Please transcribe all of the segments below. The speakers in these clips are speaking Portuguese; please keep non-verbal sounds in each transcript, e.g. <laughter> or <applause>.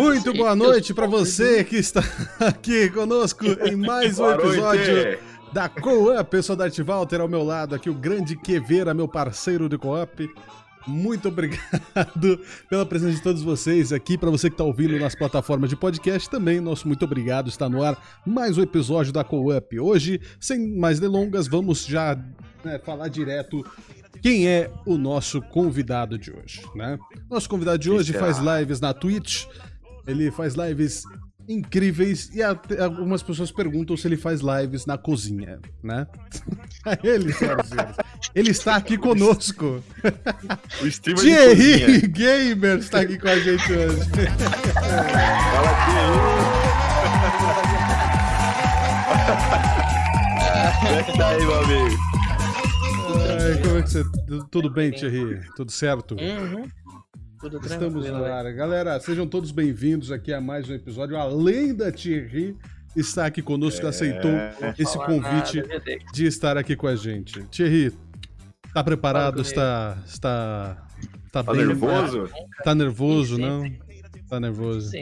Muito boa noite para você que está <laughs> aqui conosco em <laughs> mais um episódio da Co-Up. Eu sou Dart Walter ao meu lado aqui, o grande Queveira, meu parceiro de Co-Up. Muito obrigado <laughs> pela presença de todos vocês aqui. Para você que está ouvindo nas plataformas de podcast, também nosso muito obrigado. Está no ar mais um episódio da Co-Up. Hoje, sem mais delongas, vamos já né, falar direto quem é o nosso convidado de hoje, né? Nosso convidado de hoje faz lives na Twitch. Ele faz lives incríveis e até algumas pessoas perguntam se ele faz lives na cozinha, né? <laughs> ele, senhoras e senhores. Ele está aqui conosco. O streamer Thierry Gamer está aqui com a gente hoje. Fala, Thierry. Como é que tá aí, meu amigo? Ai, como é que você... Tudo bem, Thierry? Tudo certo? Uhum. Tudo Estamos no velho. ar. Galera, sejam todos bem-vindos aqui a mais um episódio. Além da Thierry está aqui conosco, aceitou esse convite nada, de estar aqui com a gente. Thierry, tá preparado? Está, está, está Tá bem? nervoso? Tá nervoso, Sim, não? Tá nervoso. Tá...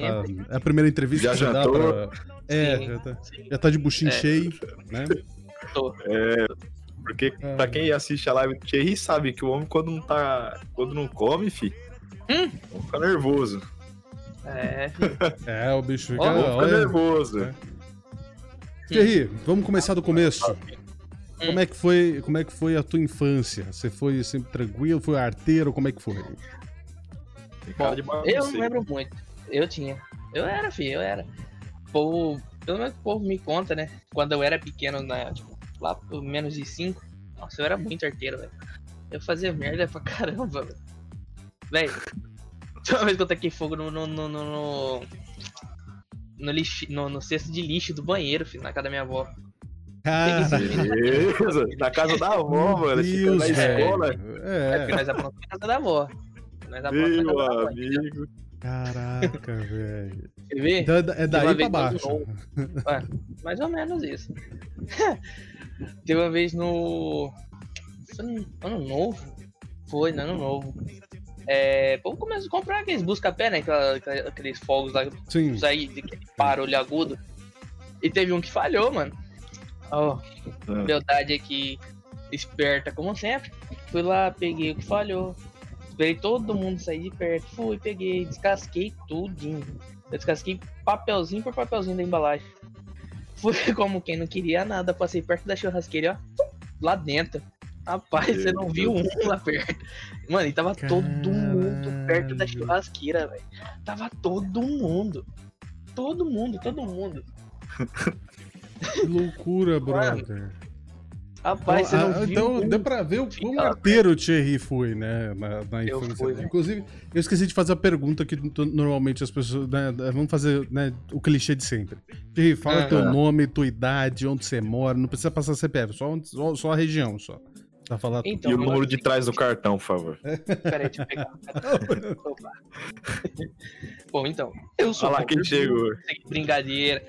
É a primeira entrevista Já que você dá pra... É, Sim, já tá, já tá de buchinho É. cheio, né? Tô. É, porque pra quem assiste a live do Thierry sabe que o homem quando não tá. Quando não come, fi, Hum. fica nervoso. É, <laughs> É, o bicho fica... Ó, Fica olha... nervoso. É. Thierry, vamos começar do começo. Hum. Como é que foi, como é que foi a tua infância? Você foi sempre tranquilo, foi arteiro, como é que foi? De eu não lembro muito. Eu tinha. Eu era, filho, eu era. O povo, pelo menos o povo me conta, né? Quando eu era pequeno, na, tipo, lá por menos de 5, nossa, eu era muito arteiro, velho. Eu fazia merda pra caramba, velho. Velho, uma vez que eu taquei fogo no. no. no. no, no, no lixo, no, no cesto de lixo do banheiro, filho, na casa da minha avó. Cara, Beleza, na casa da avó, mano. Na escola. É porque É, nós aprontamos na casa da avó. Nós aprontamos na Meu casa da avó. amigo. caraca, velho. Você vê? Da- é daí pra baixo. quando É, mais ou menos isso. <laughs> Teve uma vez no. Foi no ano novo? Foi, no ano novo. É, povo começou a comprar aqueles busca-pé, né? Aqueles fogos lá, Sim. sair de barulho agudo. E teve um que falhou, mano. Ó, verdade é que esperta como sempre. Fui lá, peguei o que falhou. Esperei todo mundo sair de perto. Fui, peguei, descasquei tudinho. Eu descasquei papelzinho por papelzinho da embalagem. Fui <laughs> como quem não queria nada. Passei perto da churrasqueira, ó. Lá dentro. Rapaz, Meu você não viu um lá perto. Mano, e tava todo mundo perto da churrasqueira, velho. Tava todo mundo. Todo mundo, todo mundo. Que loucura, brother. Rapaz, você Ah, não viu então um deu pra ver o quão arteiro o Thierry foi, né? Na, na Eu infância. fui, né? Inclusive, eu esqueci de fazer a pergunta que normalmente as pessoas. Né, vamos fazer né, o clichê de sempre. Thierry, fala Aham. teu nome, tua idade, onde você mora. Não precisa passar CPF, só, onde- só, só a região só. Pra falar tudo. Então, E o número de trás do cartão, por favor. Peraí, deixa eu pegar. <laughs> Opa. Bom, então, eu sou Olha lá quem chegou. Brincadeira.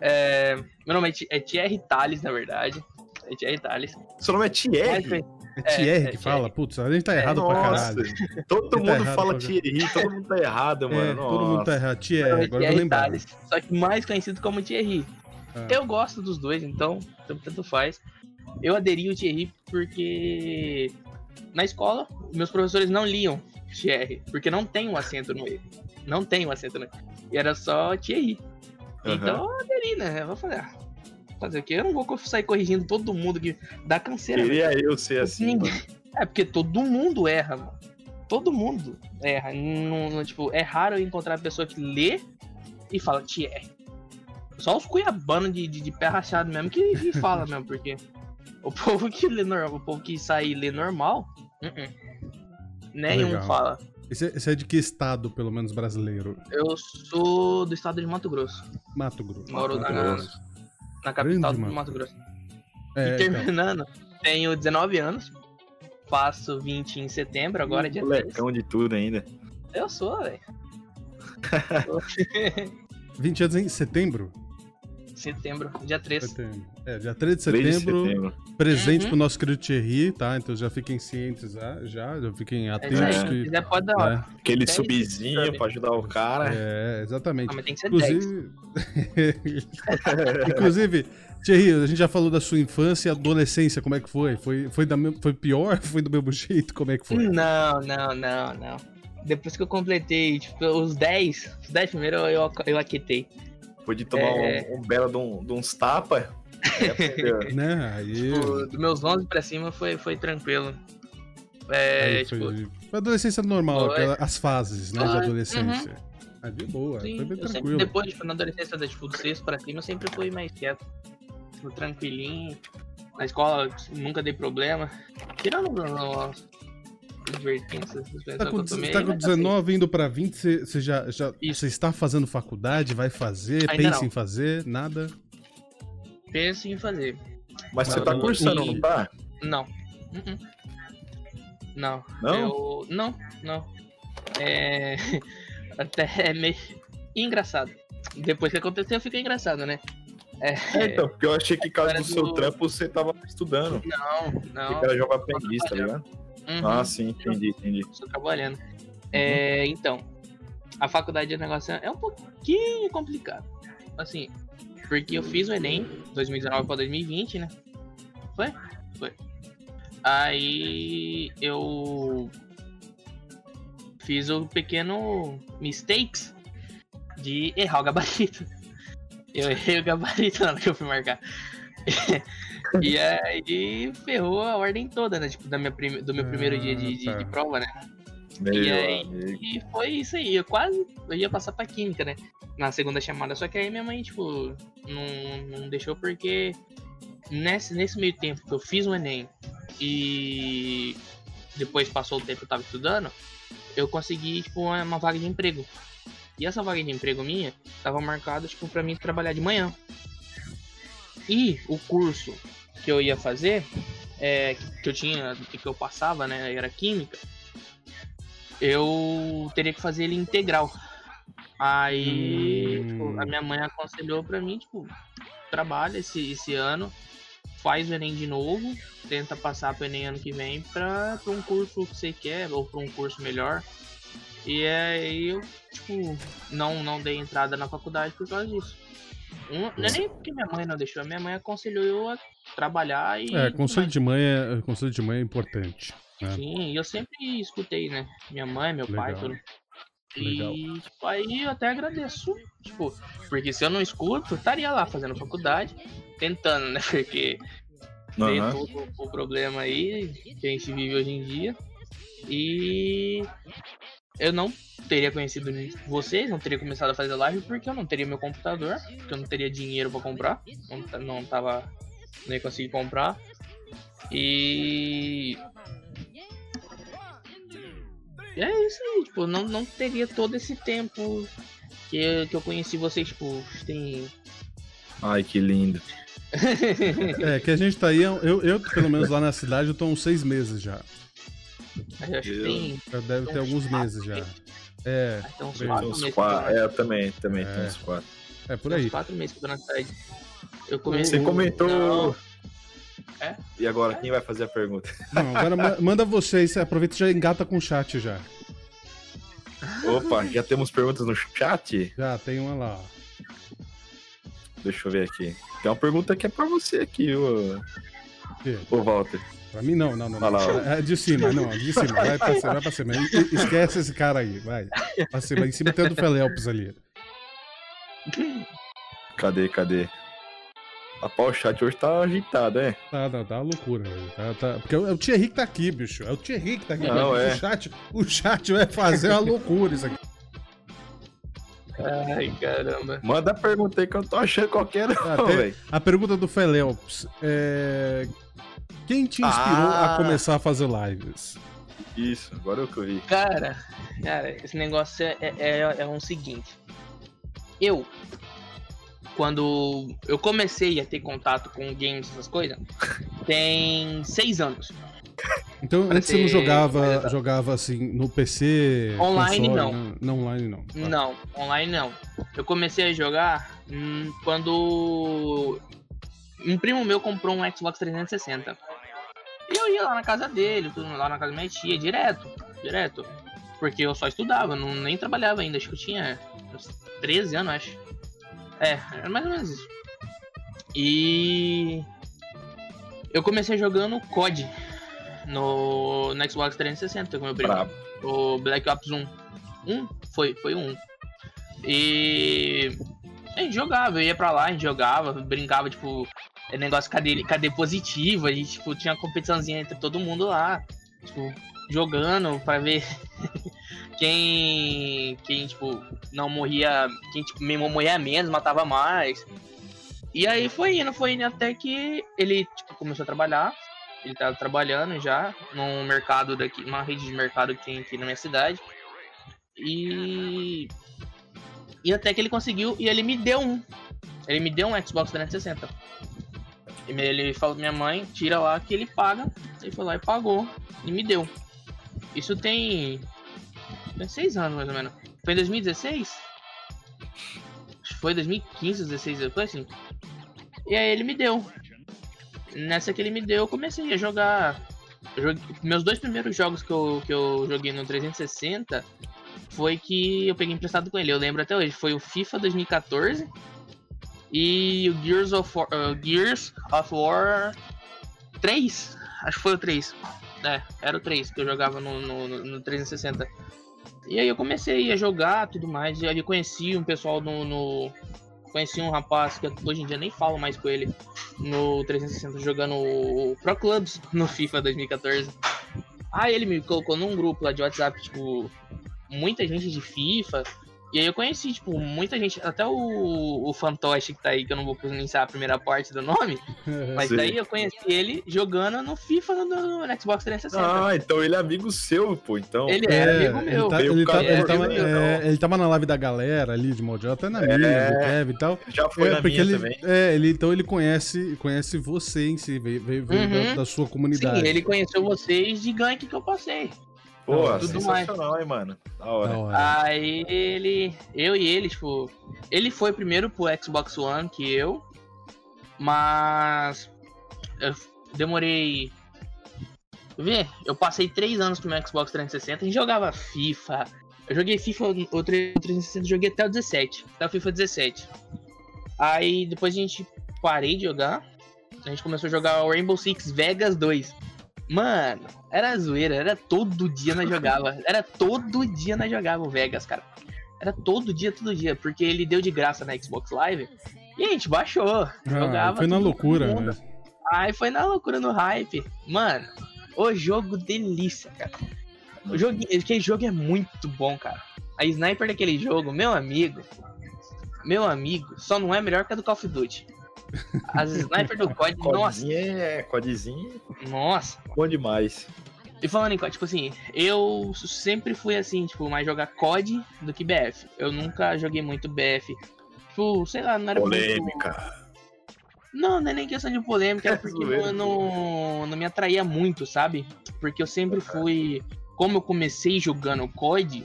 É, meu nome é é Thierry Tales, na verdade. É Thierry Tales. Seu nome é Thierry? foi- É Thierry é, que é fala? Thierry. Putz, a gente tá errado pra Nossa, caralho. todo Tá mundo errado fala Thierry, todo mundo tá errado, mano. É, todo mundo tá errado. Thierry, é agora eu Thierry lembrar. Tales, só que mais conhecido como Thierry. Ah. Eu gosto dos dois, então tanto faz. Eu aderi ao Thierry porque na escola meus professores não liam Thierry, porque não tem um acento no E. Não tem um acento no E. E era só Thierry. Aham. Então eu aderi, né? Eu vou fazer, ah, fazer o quê? Eu não vou sair corrigindo todo mundo que dá canseira. velho. Queria eu ser assim, Ninguém-. É, porque todo mundo erra, mano. Todo mundo erra. Não, não, tipo, é raro eu encontrar pessoa que lê e fala Thierry. Só os cuiabanos de, de, de pé rachado mesmo que, que fala mesmo, porque o povo que lê normal, o povo que sai e lê normal, uh-uh. nenhum Legal. fala. Esse, é- esse é de que estado, pelo menos brasileiro? Eu sou do estado de Mato Grosso. Mato Grosso. Moro Mato na, Grosso. na capital Grande do Mato Mato Grosso. É, e então. terminando, tenho 19 anos. Faço 20 em setembro, agora é dia 3. Molecão de tudo ainda. Eu sou, velho. <laughs> 20 <laughs> anos em setembro? Setembro, dia 3. Setembro. É, dia 3 de 3 de setembro, setembro. presente Uhum. pro nosso querido Thierry, tá? Então já fiquem cientes já, já, já fiquem É, atentos já, se que. quiser pode dar, né? Aquele subzinho pra ajudar o cara. É, exatamente. Ah, mas tem que ser 10. Inclusive. <laughs> <laughs> Inclusive, Thierry, a gente já falou da sua infância e adolescência, como é que foi? Foi, foi, da, foi pior? <laughs> Foi do mesmo jeito? Como é que foi? Não, não, não, não. Depois que eu completei, tipo, os 10, os 10 primeiros eu, eu, eu aquitei. Podia tomar É. um, um belo de, um, de uns tapas. <laughs> Né? Aí. Tipo, dos meus 11 pra cima foi, foi tranquilo. É, aí tipo, foi, foi adolescência normal, Foi. as fases, né? De Foi, adolescência. Ah, de boa, sim, foi bem eu sempre, tranquilo. depois, tipo, na adolescência, da, tipo, do sexto pra cima, eu sempre fui mais quieto. Tipo, tranquilinho. Na escola, nunca dei problema. Tirando as as Tá pessoas com, que eu tomei, tá com mas assim, 19 indo pra 20, você, você já, já você está fazendo faculdade, vai fazer, Ainda pensa não. em fazer, nada. Penso em fazer. Mas você tá cursando, e- não tá? Não. Uh-uh. Não. Não? Eu... Não, não. É. <laughs> Até é meio engraçado. Depois que aconteceu, fica engraçado, né? É... É, então, porque eu achei que caso do seu do- trampo você tava estudando. Não, Porque não. era jovem aprendiz, tá ligado? Uhum, Ah, sim, entendi, entendi. Estou trabalhando. É, então, a faculdade de negócio é um pouquinho complicado. Assim, porque eu fiz o Enem 2019 para 2020, né? Foi? Foi. Aí eu fiz o pequeno mistakes de errar o gabarito. <laughs> Eu errei o gabarito na hora que eu fui marcar. <laughs> e aí ferrou a ordem toda, né? Tipo, da minha prime- do meu primeiro dia de, de- Ah, tá. de prova, né? Meu E aí? amigo. E foi isso aí. Eu quase eu ia passar pra química, né? Na segunda chamada. Só que aí minha mãe, tipo, não, não deixou porque nesse, nesse meio tempo que eu fiz o Enem e depois passou o tempo que eu tava estudando, eu consegui, tipo, uma, uma vaga de emprego. E essa vaga de emprego minha tava marcada, tipo, pra mim trabalhar de manhã. E o curso que eu ia fazer, é, que- eu tinha, que eu passava, né, era química, eu teria que fazer ele integral. Aí, Hum. tipo, a minha mãe aconselhou pra mim, tipo, trabalha esse, esse ano, faz o Enem de novo, tenta passar pro Enem ano que vem pra, pra um curso que você quer, ou pra um curso melhor. E aí eu, tipo, não, não dei entrada na faculdade por causa disso. Não é nem porque minha mãe não deixou, a minha mãe aconselhou eu a trabalhar e. É, conselho de mãe é, conselho de mãe é importante. né? Sim, e eu sempre escutei, né? Minha mãe, meu pai, Legal. tudo. Legal. E tipo, aí eu até agradeço, tipo, porque se eu não escuto, eu estaria lá fazendo faculdade, tentando, né? <laughs> Porque tem Aham. todo o problema aí que a gente vive hoje em dia. E eu não teria conhecido vocês, não teria começado a fazer live porque eu não teria meu computador, porque eu não teria dinheiro pra comprar, não, não tava nem conseguir comprar. E E é isso aí, tipo, não, não teria todo esse tempo que, eu- que eu conheci vocês, tipo, tem. Ai, que lindo. É, que a gente tá aí, eu, eu, pelo menos lá na cidade, eu tô uns seis meses já. Eu acho que tem. Já deve ter alguns meses já. É, Tem uns quatro Uns meses quatro. É, eu também, também, É. tem uns quatro. é por na- uns aí. quatro meses que eu tô na cidade. Eu comecei. Você comentou. Não. É? E agora, quem vai fazer a pergunta? Não, agora ma- <laughs> manda vocês, aproveita e já engata com o chat já. Opa, já temos perguntas no chat? Já tem uma lá. Deixa eu ver aqui. Tem uma pergunta que é pra você aqui, ô, ô Walter. Pra mim não, não, não. não. É de cima, não, de cima. Vai pra cima, vai pra cima. Esquece esse cara aí, vai. Pra cima. Em cima tem o do Felelpes ali. Cadê, cadê? Rapaz, o chat hoje tá agitado, é? Tá, tá, tá uma loucura, velho. Tá, tá- Porque é o Thierry que tá aqui, bicho. É o Thierry que tá aqui. Não, o, é. chat, o chat vai fazer uma loucura isso aqui. Ai, caramba. Manda a pergunta aí que eu tô achando qualquer não, Ah, velho. A pergunta do Felelpes é. Quem te inspirou Ah. a começar a fazer lives? Isso, agora eu que eu vi. Cara, cara, esse negócio é, é, é, é um seguinte. Eu, quando eu comecei a ter contato com games, essas coisas, <laughs> tem seis anos. Então antes você não jogava, jogava assim no PC? Online console, não. né? Não, online não. Tá. Não, online não. Eu comecei a jogar hum, quando um primo meu comprou um Xbox 360. E eu ia lá na casa dele, lá na casa da minha tia, direto, direto. Porque eu só estudava, não, nem trabalhava ainda, acho que eu tinha uns 13 anos, acho. É, era mais ou menos isso. E eu comecei jogando COD no, no Xbox 360 com meu primo. Brabo. O Black Ops 1. Um? Foi, foi um. E a gente jogava, eu ia pra lá, a gente jogava, brincava, tipo, negócio cadê, cadê positivo, a gente, tipo, tinha competiçãozinha entre todo mundo lá, tipo, jogando pra ver <laughs> quem, quem, tipo, não morria, quem, tipo, morria menos, matava mais. E aí foi indo, foi indo até que ele, tipo, começou a trabalhar, ele tava trabalhando já num mercado daqui, uma rede de mercado que tem aqui na minha cidade. E e até que ele conseguiu e ele me deu um. Ele me deu um Xbox 360. Ele falou minha mãe, tira lá que ele paga. Ele foi lá e pagou e me deu. Isso tem tem seis anos mais ou menos. Foi em 2016? Acho que foi 2015, 16, foi assim. E aí ele me deu. Nessa que ele me deu, eu comecei a jogar. meus dois primeiros jogos que eu, que eu joguei no 360 foi que eu peguei emprestado com ele. Eu lembro até hoje. Foi o FIFA 2014 e o Gears of War, uh, Gears of War 3. Acho que foi o 3. É, era o 3 que eu jogava no, no, no- no 360. E aí eu comecei a jogar tudo mais. E aí eu conheci um pessoal no, no- Conheci um rapaz que hoje em dia nem falo mais com ele no 360 jogando Pro Clubs <laughs> no FIFA 2014. Aí ele me colocou num grupo lá de WhatsApp, tipo, muita gente de FIFA. E aí eu conheci, tipo, muita gente, até o, o Fantoche que tá aí, que eu não vou pronunciar a primeira parte do nome, <laughs> mas Sim. daí eu conheci ele jogando no FIFA no, no Xbox 360. Ah, então ele é amigo seu, pô. Então. Ele é, amigo ele, meu. tá- ele, tá- ele tava, é, então. ele tava na live da galera ali de Mojo, até na minha, É. do Kev e tal. Já foi É, na minha ele, também. é, ele, então ele conhece, conhece você em si, veio, veio, veio Uhum. da, da sua Sim, comunidade. ele conheceu vocês de gank que eu passei. Pô, tudo sensacional, hein, mano. Da hora. Da hora. Aí ele. Eu e ele, tipo. Ele foi primeiro pro Xbox One que eu. Mas. Eu demorei. Vê, eu passei três anos com o meu Xbox 360 e jogava FIFA. Eu joguei FIFA, o 360 eu joguei até o 17. Até o FIFA 17. Aí depois a gente parei de jogar. A gente começou a jogar o Rainbow Six Vegas 2. Mano, era zoeira, era todo dia nós jogava. Era todo dia nós jogava o Vegas, cara. Era todo dia, todo dia, porque ele deu de graça na Xbox Live. E a gente baixou, Ah, jogava. foi na loucura, né? Aí foi na loucura no hype. Mano, o jogo delícia, cara. O jogo, aquele jogo é muito bom, cara. A sniper daquele jogo, meu amigo. Meu amigo, só não é melhor que a do Call of Duty. As snipers do COD, <laughs> nossa, é. Codezinho nossa. bom demais. E falando em COD, tipo assim, eu sempre fui assim, tipo, mais jogar COD do que BF. Eu nunca joguei muito BF. Tipo, sei lá, não era muito... Polêmica. Não, não é nem questão de polêmica, era <laughs> É porque zoeira. não, não, não me atraía muito, sabe? Porque eu sempre fui. Como eu comecei jogando COD,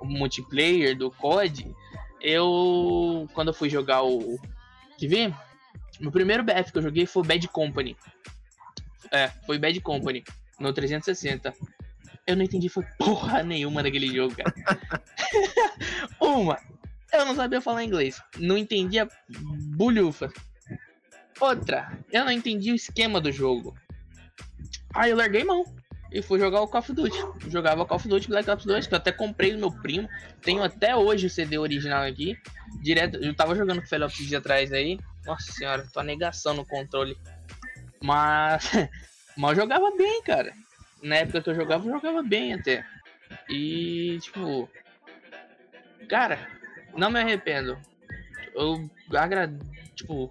o multiplayer do COD, eu. Quando eu fui jogar o. Quer ver? Meu primeiro BF que eu joguei foi Bad Company. É, foi Bad Company, no 360. Eu não entendi foi porra nenhuma daquele jogo, cara. <laughs> Uma, eu não sabia falar inglês. Não entendia bulhufa. Outra, eu não entendi o esquema do jogo. Aí eu larguei mão e fui jogar o Call of Duty. Jogava Call of Duty Black Ops 2, que eu até comprei do meu primo. Tenho até hoje o CD original aqui. Direto, eu tava jogando com o Felipe esses dias atrás aí. Nossa senhora, tô a negação no controle. Mas, <laughs> mas eu jogava bem, cara. Na época que eu jogava, eu jogava bem até. E, tipo. Cara, não me arrependo. Eu agrado. Tipo.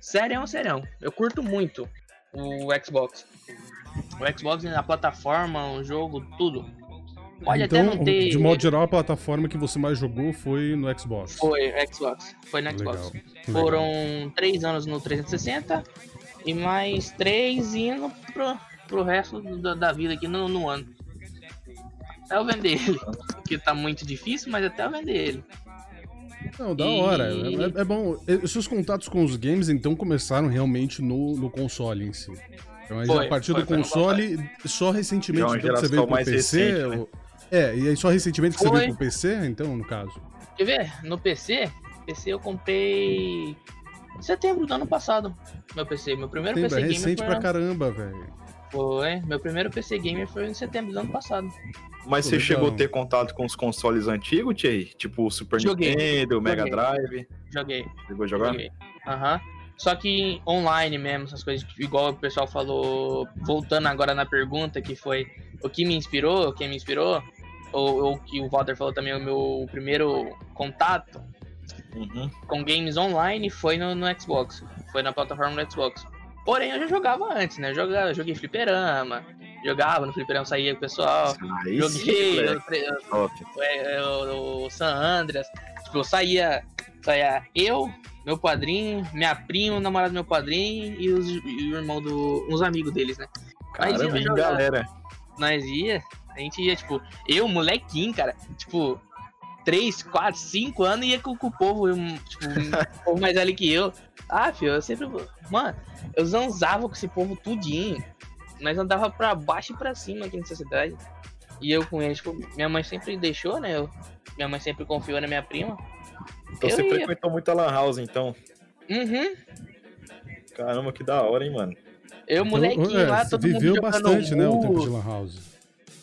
Serão, serão. Eu curto muito o Xbox. O Xbox na plataforma, o jogo, tudo. Pode até então, não ter. de modo geral, a plataforma que você mais jogou foi no Xbox. Foi, Xbox. Foi no Xbox. Legal. Foram três anos no 360 e mais três indo pro, pro resto da, da vida aqui no, no ano. Até eu vender ele. <laughs> Que tá muito difícil, mas até eu vender ele. Não, da hora. E... É, é, bom. Seus contatos com os games, então, começaram realmente no, no console em si. Então, aí, foi, a partir foi, do console, só recentemente então, você veio pro PC. Recente, né? É, e aí só recentemente que foi. você veio pro PC, então, no caso. Quer ver? No PC, PC eu comprei em setembro do ano passado. Meu PC, meu primeiro setembro, PC é recente gamer. recente pra caramba, velho. Foi, meu primeiro PC gamer foi em setembro do ano passado. Mas você chegou a ter contato com os consoles antigos, Thierry? Tipo o Super Joguei. Nintendo, o Mega Drive? Joguei. Chegou a jogar? Aham. Uhum. Só que online mesmo, essas coisas, igual o pessoal falou, voltando agora na pergunta, que foi o que me inspirou, quem me inspirou, ou o que o Walter falou também, o meu primeiro contato uhum. com games online foi no, no Xbox, foi na plataforma do Xbox. Porém, eu já jogava antes, né? Eu jogava, joguei fliperama, jogava no fliperama, saía com o pessoal. Joguei o, o, o, San Andreas. Tipo, eu saía, saía eu, meu padrinho, minha prima, o namorado do meu padrinho e, os, e o irmão do. uns amigos deles, né? Caramba, Mas ia, galera. Nós ia, a gente ia, tipo, eu, molequinho, cara, tipo, 3, 4, 5 anos ia com, com o povo, tipo, um <laughs> povo mais velho que eu. Ah, filho, eu sempre. Mano, eu zanzava com esse povo tudinho. Nós andava pra baixo e pra cima aqui nessa cidade. E eu com eles, tipo, minha mãe sempre deixou, né? Eu, minha mãe sempre confiou na minha prima. Então eu você ia. frequentou muito a Lan House, então? Uhum. Caramba, que da hora, hein, mano. Eu, molequinho então, é, lá, todo viveu mundo bastante, né, o tempo de Lan House.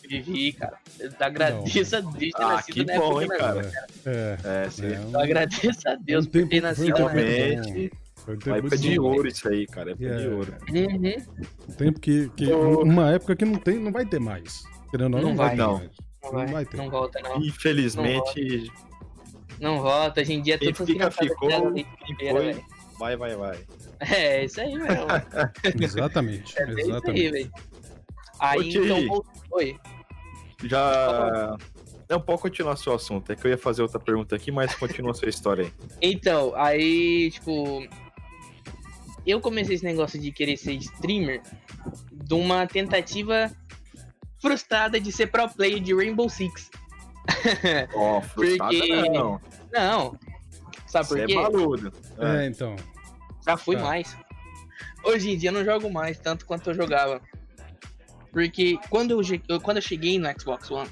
Vivi, cara. Eu agradeço a Deus ter ah, nascido que na bom, hein, cara. É, é, sim. Eu agradeço a Deus um por ter nascido realmente. Foi uma época de ouro isso aí, cara. Época yeah. de ouro. Uhum. Tempo que, que oh. uma época que não tem, não vai ter mais. Querendo não, não, vai, não. Não, não vai ter. Não volta, não. Infelizmente. Não volta. Hoje em dia tudo fica, ficou. Quem foi, vai, vai, vai. É, isso aí mesmo. <laughs> exatamente. É exatamente. isso aí, velho. Aí, então, Oi. Já. É um pouco continuar seu assunto. É que eu ia fazer outra pergunta aqui, mas continua a sua história aí. <laughs> Então, aí, tipo. Eu comecei esse negócio de querer ser streamer de uma tentativa frustrada de ser pro player de Rainbow Six. <laughs> Ó, oh, frustrada Porque... não. Não. Sabe por Você é quê? É, baludo. é, então. Já fui tá. mais. Hoje em dia eu não jogo mais tanto quanto eu jogava. Porque quando eu, quando eu cheguei no Xbox One,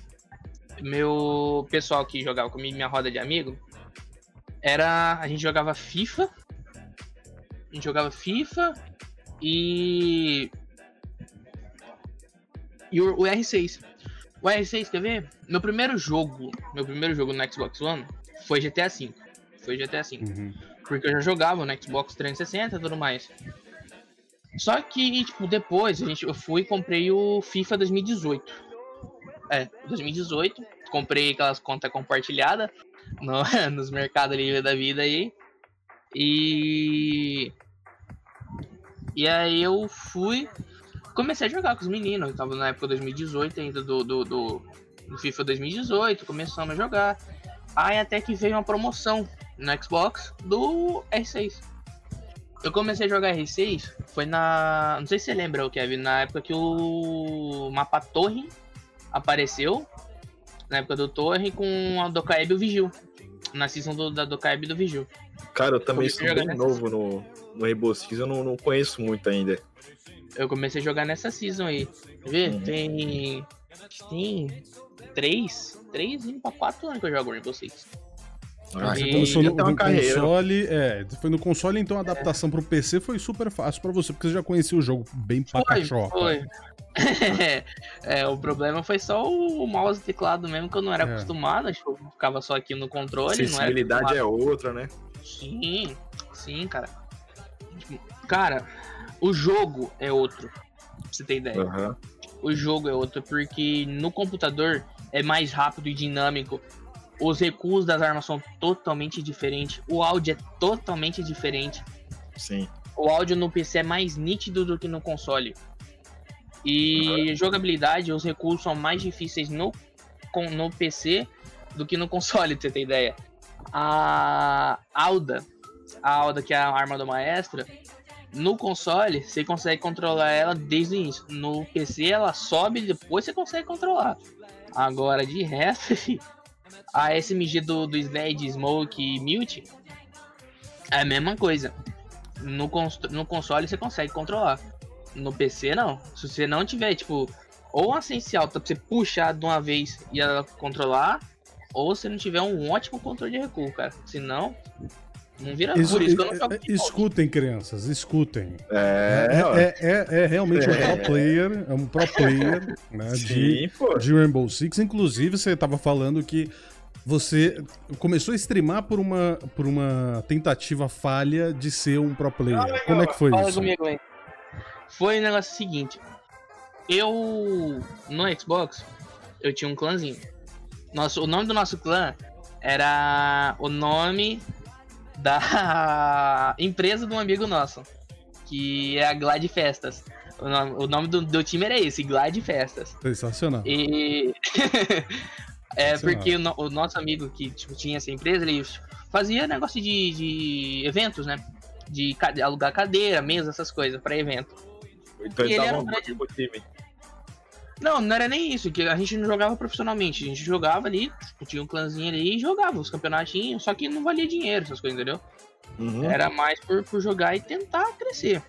meu pessoal que jogava comigo, minha roda de amigo, era. A gente jogava FIFA. A gente jogava FIFA e. E o, o R6. O R6, quer ver? Meu primeiro jogo, meu primeiro jogo no Xbox One foi GTA V. Foi GTA V. Uhum. Porque eu já jogava no Xbox 360 e tudo mais. Só que, tipo, depois a gente, eu fui e comprei o FIFA 2018. É, 2018. Comprei aquelas contas compartilhadas <laughs> no, nos mercados livres da vida aí. E. E aí eu fui. Comecei a jogar com os meninos. Eu tava na época 2018 ainda do, do, do, do FIFA 2018. Começamos a jogar. Aí até que veio uma promoção no Xbox do R6. Eu comecei a jogar R6, foi na. Não sei se você lembra, Kevin, na época que o mapa Torre apareceu. Na época do Torre com a Dokaeb e o Vigil. Na season do, da Dokaeb e do Vigil. Cara, eu também sou bem novo no, no Rainbow Six, eu não, não conheço muito ainda. Eu comecei a jogar nessa season aí. Quer ver? Uhum. Tem. Tem. Três? Três indo pra quatro anos que eu jogo Rainbow Six. Ah, você começou no, no console, é, foi no console, então a adaptação é. pro PC foi super fácil para você, porque você já conhecia o jogo bem pra cachorro. Foi. <laughs> é, o problema foi só o mouse e teclado mesmo, que eu não era é. acostumado, tipo, ficava só aqui no controle. A sensibilidade é outra, né? Sim, sim, cara. Cara, o jogo é outro, pra você ter ideia. Uhum. O jogo é outro, porque no computador é mais rápido e dinâmico os recuos das armas são totalmente diferentes. O áudio é totalmente diferente. Sim. O áudio no PC é mais nítido do que no console. E uhum. jogabilidade, os recuos são mais difíceis no, no PC do que no console, <laughs> pra você ter ideia. A Alda, a Alda, que é a arma do maestro, No console, você consegue controlar ela desde o início. No PC, ela sobe e depois você consegue controlar. Agora, de resto, <laughs> a SMG do, do Slade, Smoke e Mute é a mesma coisa. No, no console você consegue controlar. No PC, não. Se você não tiver, tipo, ou uma essencial pra você puxar de uma vez e ela controlar, ou se não tiver um ótimo controle de recuo, cara. Senão, não vira isso, por isso que eu não jogo Escutem, crianças, escutem. É, é, é, é realmente um pro player, é um pro player né, <laughs> Sim, de, de Rainbow Six. Inclusive, você tava falando que você começou a streamar por uma, por uma tentativa falha de ser um pro player. Ah, Como é que foi Fala isso? Comigo, hein? Foi o negócio seguinte. Eu, no Xbox, eu tinha um clãzinho. Nosso, o nome do nosso clã era o nome da <laughs> empresa de um amigo nosso, que é a Glide Festas. O nome, o nome do, do, time era esse, Glide Festas. Sensacional. E. <laughs> é Sensacional. porque o, o, nosso amigo que tipo, tinha essa empresa, ele fazia negócio de, de eventos, né? De alugar cadeira, mesa, essas coisas para evento. Então e ele, ele era um grande... time. Não, não era nem isso, que a gente não jogava profissionalmente. A gente jogava ali, tipo, tinha um clãzinho ali e jogava os campeonatinhos, só que não valia dinheiro, essas coisas, entendeu? Uhum. Era mais por, por jogar e tentar crescer.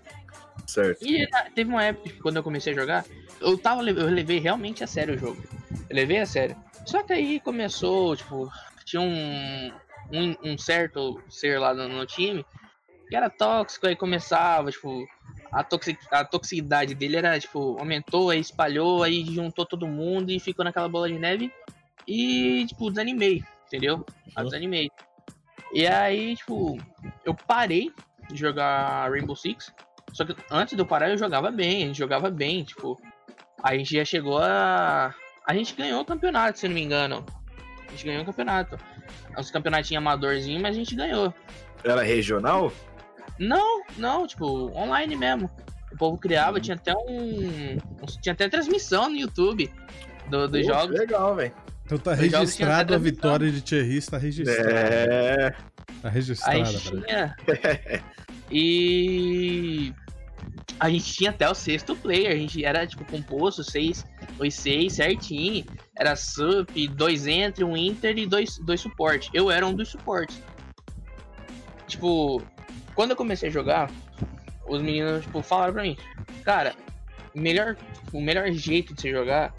Certo. E teve uma época, quando eu comecei a jogar, eu tava, eu levei realmente a sério o jogo. Eu levei a sério. Só que aí começou, tipo, tinha um, um, um certo ser lá no, no time que era tóxico, aí começava, tipo, a, toxic, a toxicidade dele era, tipo, aumentou, aí espalhou, aí juntou todo mundo e ficou naquela bola de neve. E, tipo, desanimei, entendeu? Eu desanimei. E aí, tipo, eu parei de jogar Rainbow Six. Só que antes de eu parar, eu jogava bem, a gente jogava bem, tipo. A gente já chegou a. A gente ganhou o campeonato, se não me engano. A gente ganhou o campeonato. Uns campeonatinhos amadorzinhos, mas a gente ganhou. Era regional? Não, não, tipo, online mesmo. O povo criava, tinha até um. Tinha até transmissão no YouTube do, dos Pô, jogos. Legal, velho. Então tá registrado a vitória de Thierry, está registrado. É. Tá registrada, tinha... E a gente tinha até o sexto player, a gente era tipo composto, seis, os seis certinho. Era sup, dois entre, um inter e dois, dois suporte. Eu era um dos suportes. Tipo, quando eu comecei a jogar, os meninos, tipo, falaram pra mim, cara, melhor, o melhor jeito de você jogar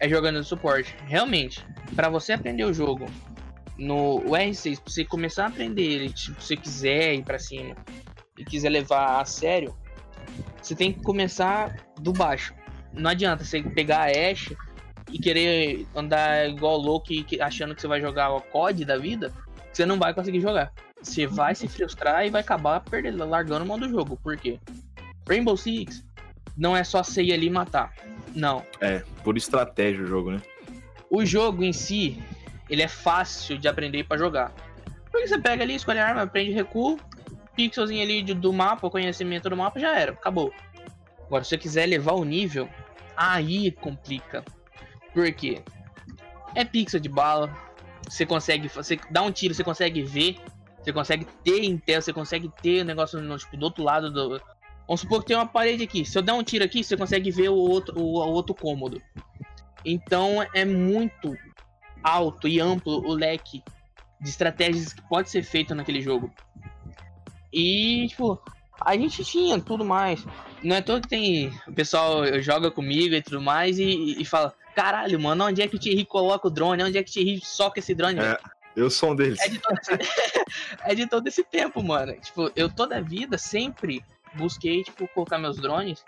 é jogando no suporte. Realmente, para você aprender o jogo no R6, pra você começar a aprender ele, tipo, se você quiser ir pra cima e quiser levar a sério, você tem que começar do baixo. Não adianta você pegar a Ashe e querer andar igual louco achando que você vai jogar o COD da vida, você não vai conseguir jogar. Você vai se frustrar e vai acabar perdendo, largando o mão do jogo. Por quê? Rainbow Six não é só você ir ali e matar. Não. É, por estratégia o jogo, né? O jogo em si, ele é fácil de aprender para jogar. Porque você pega ali, escolhe a arma, aprende recuo, pixelzinho ali do mapa, o conhecimento do mapa, já era, acabou. Agora, se você quiser levar o nível, aí complica. Por quê? É pixel de bala, você consegue, você dá um tiro, você consegue ver você consegue ter em tela, você consegue ter o negócio no, tipo, do outro lado do. Vamos supor que tem uma parede aqui. Se eu der um tiro aqui, você consegue ver o outro, o, o outro cômodo. Então é muito alto e amplo o leque de estratégias que pode ser feito naquele jogo. E, tipo, a gente tinha tudo mais. Não é todo que tem. O pessoal joga comigo e tudo mais e, e fala: caralho, mano, onde é que o Thierry coloca o drone? Onde é que o Thierry soca esse drone? É. Eu sou um deles. É de, todo esse... <laughs> é de todo esse tempo, mano. Tipo, eu toda a vida sempre busquei, tipo, colocar meus drones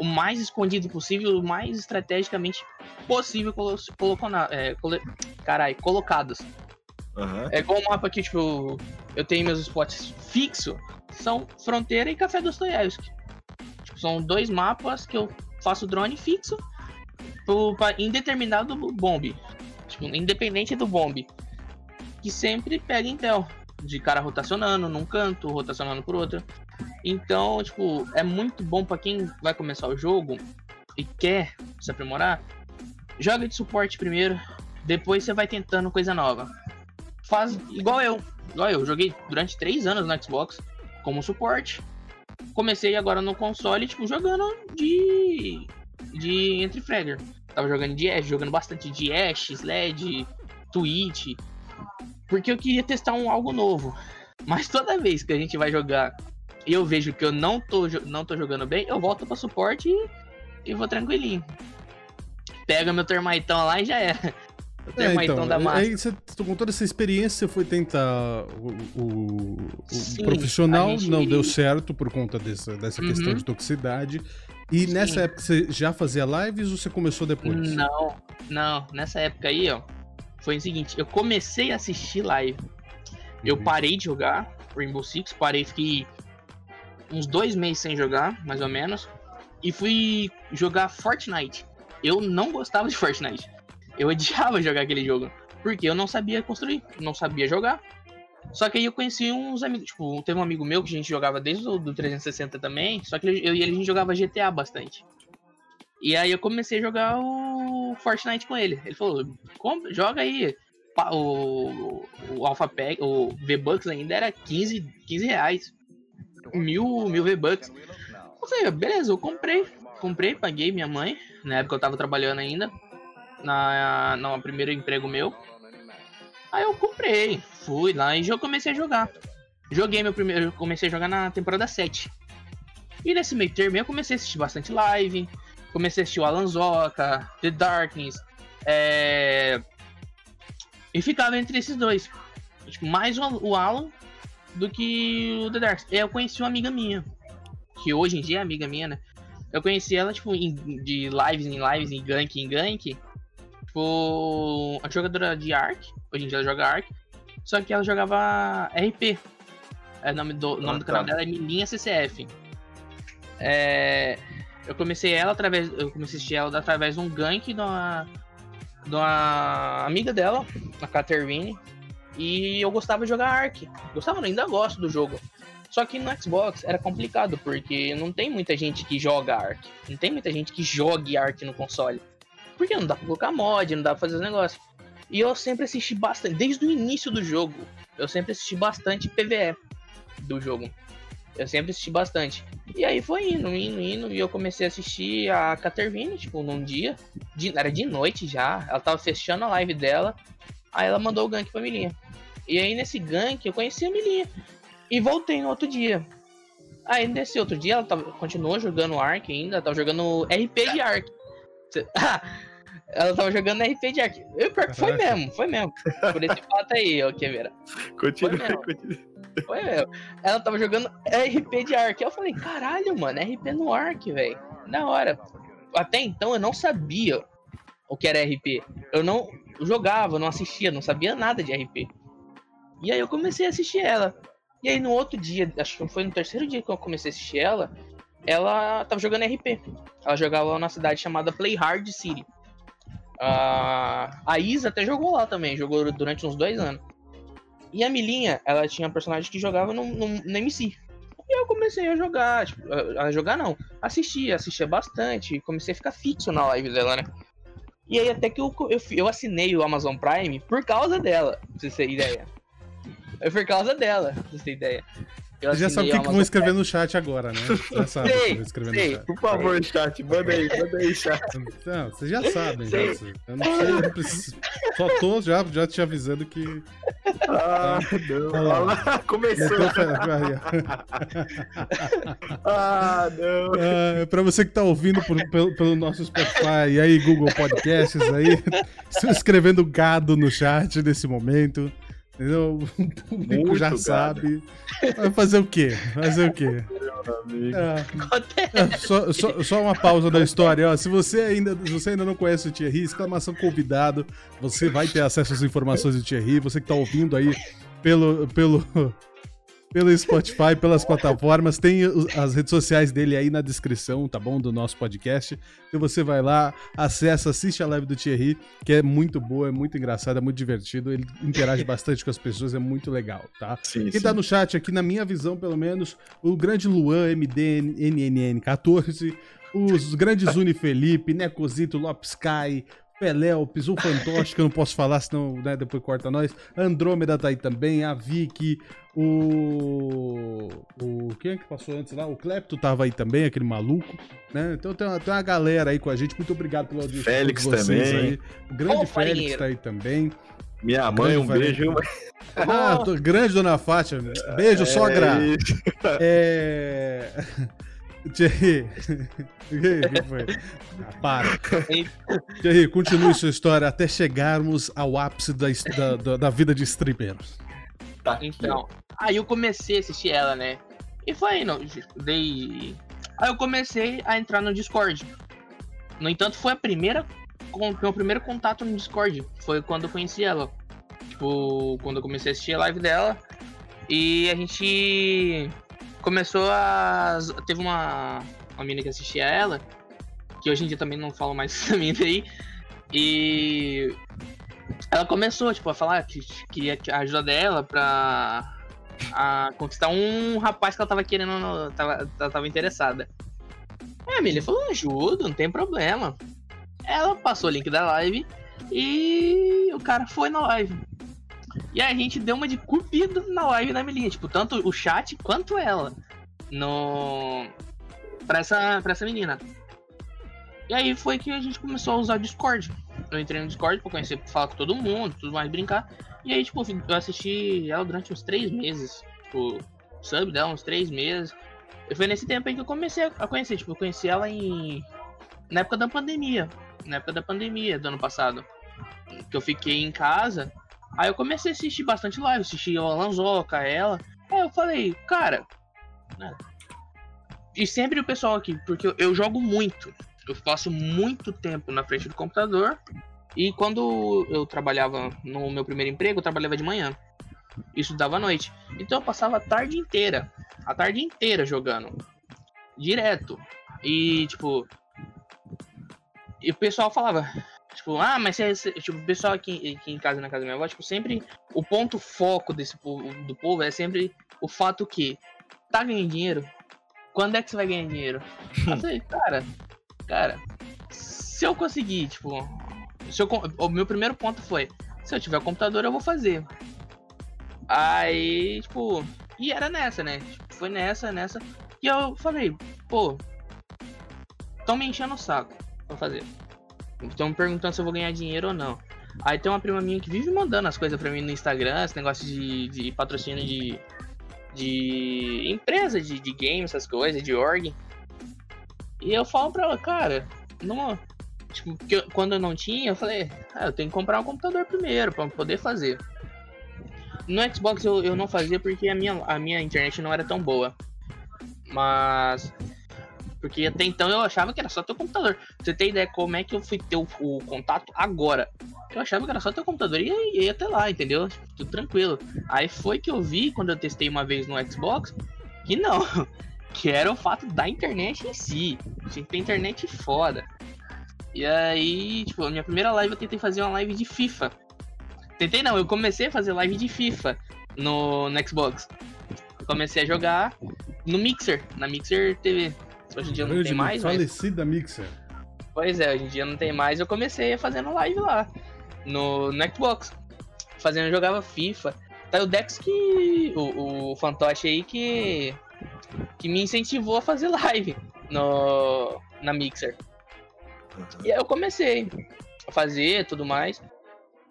o mais escondido possível, o mais estrategicamente possível colocou na, é, colo... carai, colocados. Uhum. É igual o mapa aqui, tipo, eu tenho meus spots fixos, são Fronteira e Café Dostoiévski. Tipo, são dois mapas que eu faço drone fixo para indeterminado bombe. Tipo, independente do bombe que sempre pega Intel. De cara rotacionando num canto, rotacionando por outro. Então, tipo, é muito bom para quem vai começar o jogo e quer se aprimorar. Joga de suporte primeiro, depois você vai tentando coisa nova. Faz igual eu. Igual eu, joguei durante três anos no Xbox como suporte. comecei agora no console, tipo, jogando de. de entre Fragger. Tava jogando de Ash, jogando bastante de Ash, Sled, Twitch. Porque eu queria testar um algo novo. Mas toda vez que a gente vai jogar e eu vejo que eu não tô, não tô jogando bem, eu volto pra suporte e, e vou tranquilinho. Pega meu termaitão lá e já era. <laughs> O termaitão é, então, da massa. Aí você, com toda essa experiência, você foi tentar o, o, o Sim, profissional, gente... não deu certo por conta dessa, dessa uhum. questão de toxicidade. E Sim. nessa época você já fazia lives ou você começou depois? Não, não. Nessa época aí, ó, foi o seguinte, eu comecei a assistir live. Eu uhum. parei de jogar Rainbow Six, parei, fiquei uns dois meses sem jogar, mais ou menos, e fui jogar Fortnite. Eu não gostava de Fortnite. Eu odiava <laughs> jogar aquele jogo, porque eu não sabia construir, não sabia jogar. Só que aí eu conheci uns amigos, tipo, teve um amigo meu que a gente jogava desde o do 360 também, só que eu e ele a gente jogava GTA bastante. E aí eu comecei a jogar o Fortnite com ele. Ele falou, joga aí. O, o Alpha Pack, o V-Bucks ainda era 15, 15 reais mil, mil V-Bucks. Eu falei, beleza, eu comprei. Comprei, paguei minha mãe. Na época eu tava trabalhando ainda. Na, no primeiro emprego meu. Aí eu comprei, fui lá e já comecei a jogar. Joguei meu primeiro. Comecei a jogar na temporada 7. E nesse meio termo eu comecei a assistir bastante live. Comecei a assistir o Alan Zoka, The Darkness. É... E ficava entre esses dois. Tipo, mais o Alan do que o The Dark. Eu conheci uma amiga minha, que hoje em dia é amiga minha, né? Eu conheci ela, tipo, em, de lives em lives, em gank em gank. Tipo, a jogadora de Ark. Hoje em dia ela joga Ark. Só que ela jogava RP. É, o nome do, o nome do canal dela é Milinha CCF. É, eu comecei ela através. Eu comecei a assistir ela através de um gank de uma, de uma amiga dela, a Caterine. E eu gostava de jogar Ark. Gostava, ainda gosto do jogo. Só que no Xbox era complicado, porque não tem muita gente que joga Ark. Não tem muita gente que jogue Ark no console. Porque não dá pra colocar mod, não dá pra fazer os negócios. E eu sempre assisti bastante, desde o início do jogo, eu sempre assisti bastante PVE do jogo. Eu sempre assisti bastante. E aí foi indo, indo, indo. E eu comecei a assistir a Catervine, tipo, num dia. De, era de noite já. Ela tava fechando a live dela. Aí ela mandou o gank pra Milinha. E aí nesse gank eu conheci a Milinha. E voltei no outro dia. Aí nesse outro dia ela tava, continuou jogando Ark ainda, tava jogando RP de Ark. <laughs> ela tava jogando RP de Ark. Eu, foi mesmo, foi mesmo. Por esse fato aí, ô Queveira. Continua, continua. Foi mesmo. Ela tava jogando RP de Ark. Eu falei, caralho, mano, RP no Ark, velho. Na hora. Até então eu não sabia o que era RP. Eu não jogava, não assistia, não sabia nada de RP. E aí eu comecei a assistir ela. E aí no outro dia, acho que foi no terceiro dia que eu comecei a assistir ela, ela tava jogando RP. Ela jogava na cidade chamada Play Hard City. Uh, a Isa até jogou lá também, jogou durante uns dois anos. E a Milinha, ela tinha um personagem que jogava no, no, no MC. E eu comecei a jogar, tipo, a jogar não, assistia, assistia bastante, comecei a ficar fixo na live dela, né? E aí até que eu, eu, eu assinei o Amazon Prime por causa dela, pra vocês terem ideia. É por causa dela, pra você ter ideia. Você <laughs> já sabe o que, que vão escrever no chat agora, né? Já sabe sei, que escrever sei. no chat. Por favor, chat, manda aí, manda aí, chat. Não, vocês já sabem, já. Eu não sei, eu preciso... Só tô já, já te avisando que. Ah, não. Olha lá. Começou. <laughs> ah, não. Ah, pra você que tá ouvindo por, pelo, pelo nosso Spotify e aí, Google Podcasts aí, <laughs> escrevendo gado no chat nesse momento. Entendeu? <laughs> O público Muito já sabe. Vai fazer o quê? Fazer o quê? É, é, só, só, só, uma pausa da história. Ó, se, você ainda, se você ainda não conhece o Thierry, exclamação convidado. Você vai ter acesso às informações do Thierry. Você que está ouvindo aí pelo, pelo, pelo Spotify, pelas plataformas. Tem as redes sociais dele aí na descrição, tá bom? Do nosso podcast. Então você vai lá, acessa, assiste a live do Thierry, que é muito boa, é muito engraçada, é muito divertido. Ele interage bastante com as pessoas, é muito legal, tá? Sim, Quem sim. tá no chat aqui, na minha visão, pelo menos, o grande Luan, MDNNN14, os grandes Uni Felipe, Necozito, Lopsky, Pelé, o Pisu Fantoche, que eu não posso falar, senão né, depois corta nós. Andrômeda tá aí também, a Vicky, o. O. Quem é que passou antes lá? O Clepto tava aí também, aquele maluco. Né? Então tem uma, tem uma galera aí com a gente. Muito obrigado pelo audiência. Félix também. Aí. O grande Félix tá aí também. Minha mãe, um beijo. Ah, tô, grande dona Fátima. Beijo, é sogra. É. <laughs> Thierry. <laughs> que foi? <laughs> Ah, para. Thierry, continue sua história até chegarmos ao ápice da, da, da vida de stripper. Tá. Então, aí eu comecei a assistir ela, né? E foi indo. Dei. Aí eu comecei a entrar no Discord. No entanto, foi a primeira. Meu primeiro contato no Discord. Foi quando eu conheci ela. Tipo, quando eu comecei a assistir a live dela. E a gente começou a. Teve uma, uma menina que assistia ela, que hoje em dia também não falo mais <laughs> dessa menina aí. E ela começou, tipo, a falar que queria a ajuda dela pra a conquistar um rapaz que ela tava querendo, tava, ela tava interessada. Aí a Emília falou, ajuda, não tem problema. Ela passou o link da live e o cara foi na live. E a gente deu uma de cupido na live da Melinha, tipo, tanto o chat quanto ela. No. Pra essa, pra essa menina. E aí foi que a gente começou a usar o Discord. Eu entrei no Discord pra conhecer, pra falar com todo mundo, tudo mais, brincar. E aí, tipo, eu assisti ela durante uns três meses. Tipo, sub dela, uns três meses. E foi nesse tempo aí que eu comecei a conhecer. Tipo, eu conheci ela em. Na época da pandemia. Na época da pandemia do ano passado. Que eu fiquei em casa. Aí eu comecei a assistir bastante live, assisti a Lanzoca, ela. Aí eu falei, cara. Né? E sempre o pessoal aqui, porque eu, eu jogo muito. Eu passo muito tempo na frente do computador. E quando eu trabalhava no meu primeiro emprego, eu trabalhava de manhã. Isso dava à noite. Então eu passava a tarde inteira. A tarde inteira jogando. Direto. E, tipo. E o pessoal falava: Tipo, ah, mas você, tipo, o pessoal aqui, aqui em casa, na casa da minha avó, tipo, sempre o ponto foco desse povo, do povo é sempre o fato que tá ganhando dinheiro. Quando é que você vai ganhar dinheiro? <laughs> Assim, cara, cara, se eu conseguir, tipo, se eu, o meu primeiro ponto foi, se eu tiver computador eu vou fazer. Aí, tipo, e era nessa, né? Tipo, foi nessa, nessa. E eu falei, pô, tão me enchendo o saco pra fazer. Estão perguntando se eu vou ganhar dinheiro ou não. Aí tem uma prima minha que vive mandando as coisas pra mim no Instagram, esse negócio de, de patrocínio de, de empresa de, de games, essas coisas, de org. E eu falo pra ela, cara, não. Tipo, eu, quando eu não tinha, eu falei, ah, eu tenho que comprar um computador primeiro pra poder fazer. No Xbox eu, eu não fazia porque a minha, a minha internet não era tão boa. Mas porque até então eu achava que era só teu computador. Você ter ideia como é que eu fui ter o, o contato agora. Eu achava que era só teu computador e ia, ia até lá, entendeu? Tudo tranquilo. Aí foi que eu vi quando eu testei uma vez no Xbox que não. <laughs> Que era o fato da internet em si. Tinha que ter internet foda. E aí, tipo, a minha primeira live eu tentei fazer uma live de FIFA. Tentei não, eu comecei a fazer live de FIFA no, no Xbox. comecei a jogar no Mixer, na Mixer TV. Hoje em dia não tem mais, falecida mas... Mixer. Pois é, hoje em dia não tem mais. Eu comecei fazendo live lá, no, no Xbox. Fazendo, eu jogava FIFA. Tá o Dex que. O, o fantoche aí que. Que me incentivou a fazer live no, na Mixer. E aí eu comecei a fazer tudo mais.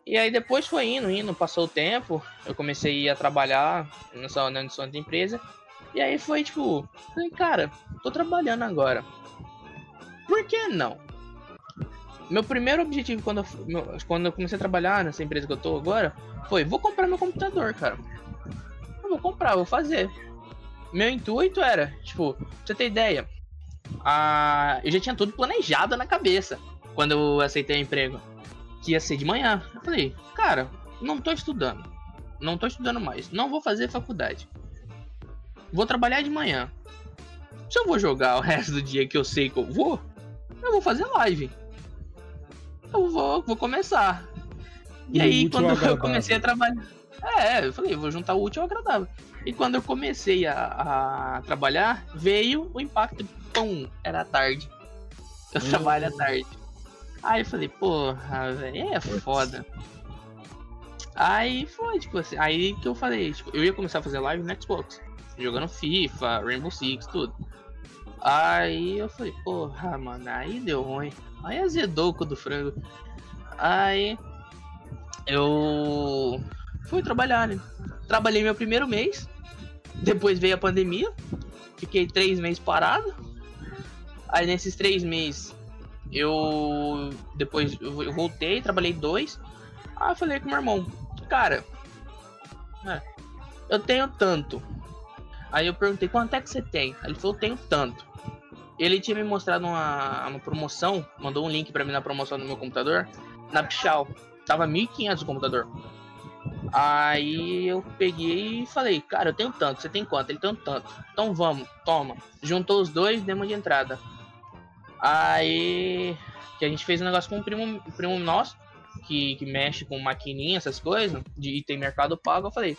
E aí depois foi indo, indo, passou o tempo. Eu comecei a trabalhar nessa, nessa empresa. E aí foi tipo, cara, tô trabalhando agora. Por que não? Meu primeiro objetivo quando eu, quando eu comecei a trabalhar nessa empresa que eu tô agora foi: vou comprar meu computador, cara. Eu vou comprar, vou fazer. Meu intuito era, tipo, pra você ter ideia, a... eu já tinha tudo planejado na cabeça quando eu aceitei o emprego. Que ia ser de manhã. Eu falei, cara, não tô estudando. Não tô estudando mais. Não vou fazer faculdade vou trabalhar de manhã. Se eu vou jogar o <laughs> resto do dia que eu sei que eu vou, eu vou fazer live. Eu vou, vou começar. E, aí, quando <laughs> eu comecei a trabalhar. É, eu falei, vou juntar o útil ao agradável. E quando eu comecei a, a trabalhar, veio o impacto. Pum, era tarde. Eu trabalho à tarde. Aí eu falei, porra, velho, é foda. Aí foi, tipo assim, aí que eu falei, tipo, eu ia começar a fazer live no Xbox, jogando FIFA, Rainbow Six, tudo. Aí eu falei, porra, mano, aí deu ruim. Aí azedou o cu do frango. Aí eu fui trabalhar, né? Trabalhei meu primeiro mês, depois veio a pandemia, fiquei três meses parado. Aí nesses três meses eu depois eu voltei, trabalhei dois. Aí eu falei com meu irmão, cara, é, eu tenho tanto. Aí eu perguntei, quanto é que você tem? Ele falou, tenho tanto. Ele tinha me mostrado uma, uma promoção, mandou um link para mim na promoção no meu computador, na Pichal. Tava 1.500 o computador. Aí eu peguei e falei, cara, eu tenho tanto, você tem quanto? Ele tem tanto. Então vamos, toma. Juntou os dois, demos de entrada. Aí que a gente fez um negócio com um primo, primo nosso, que, que mexe com maquininha, essas coisas, de item mercado pago. Eu falei,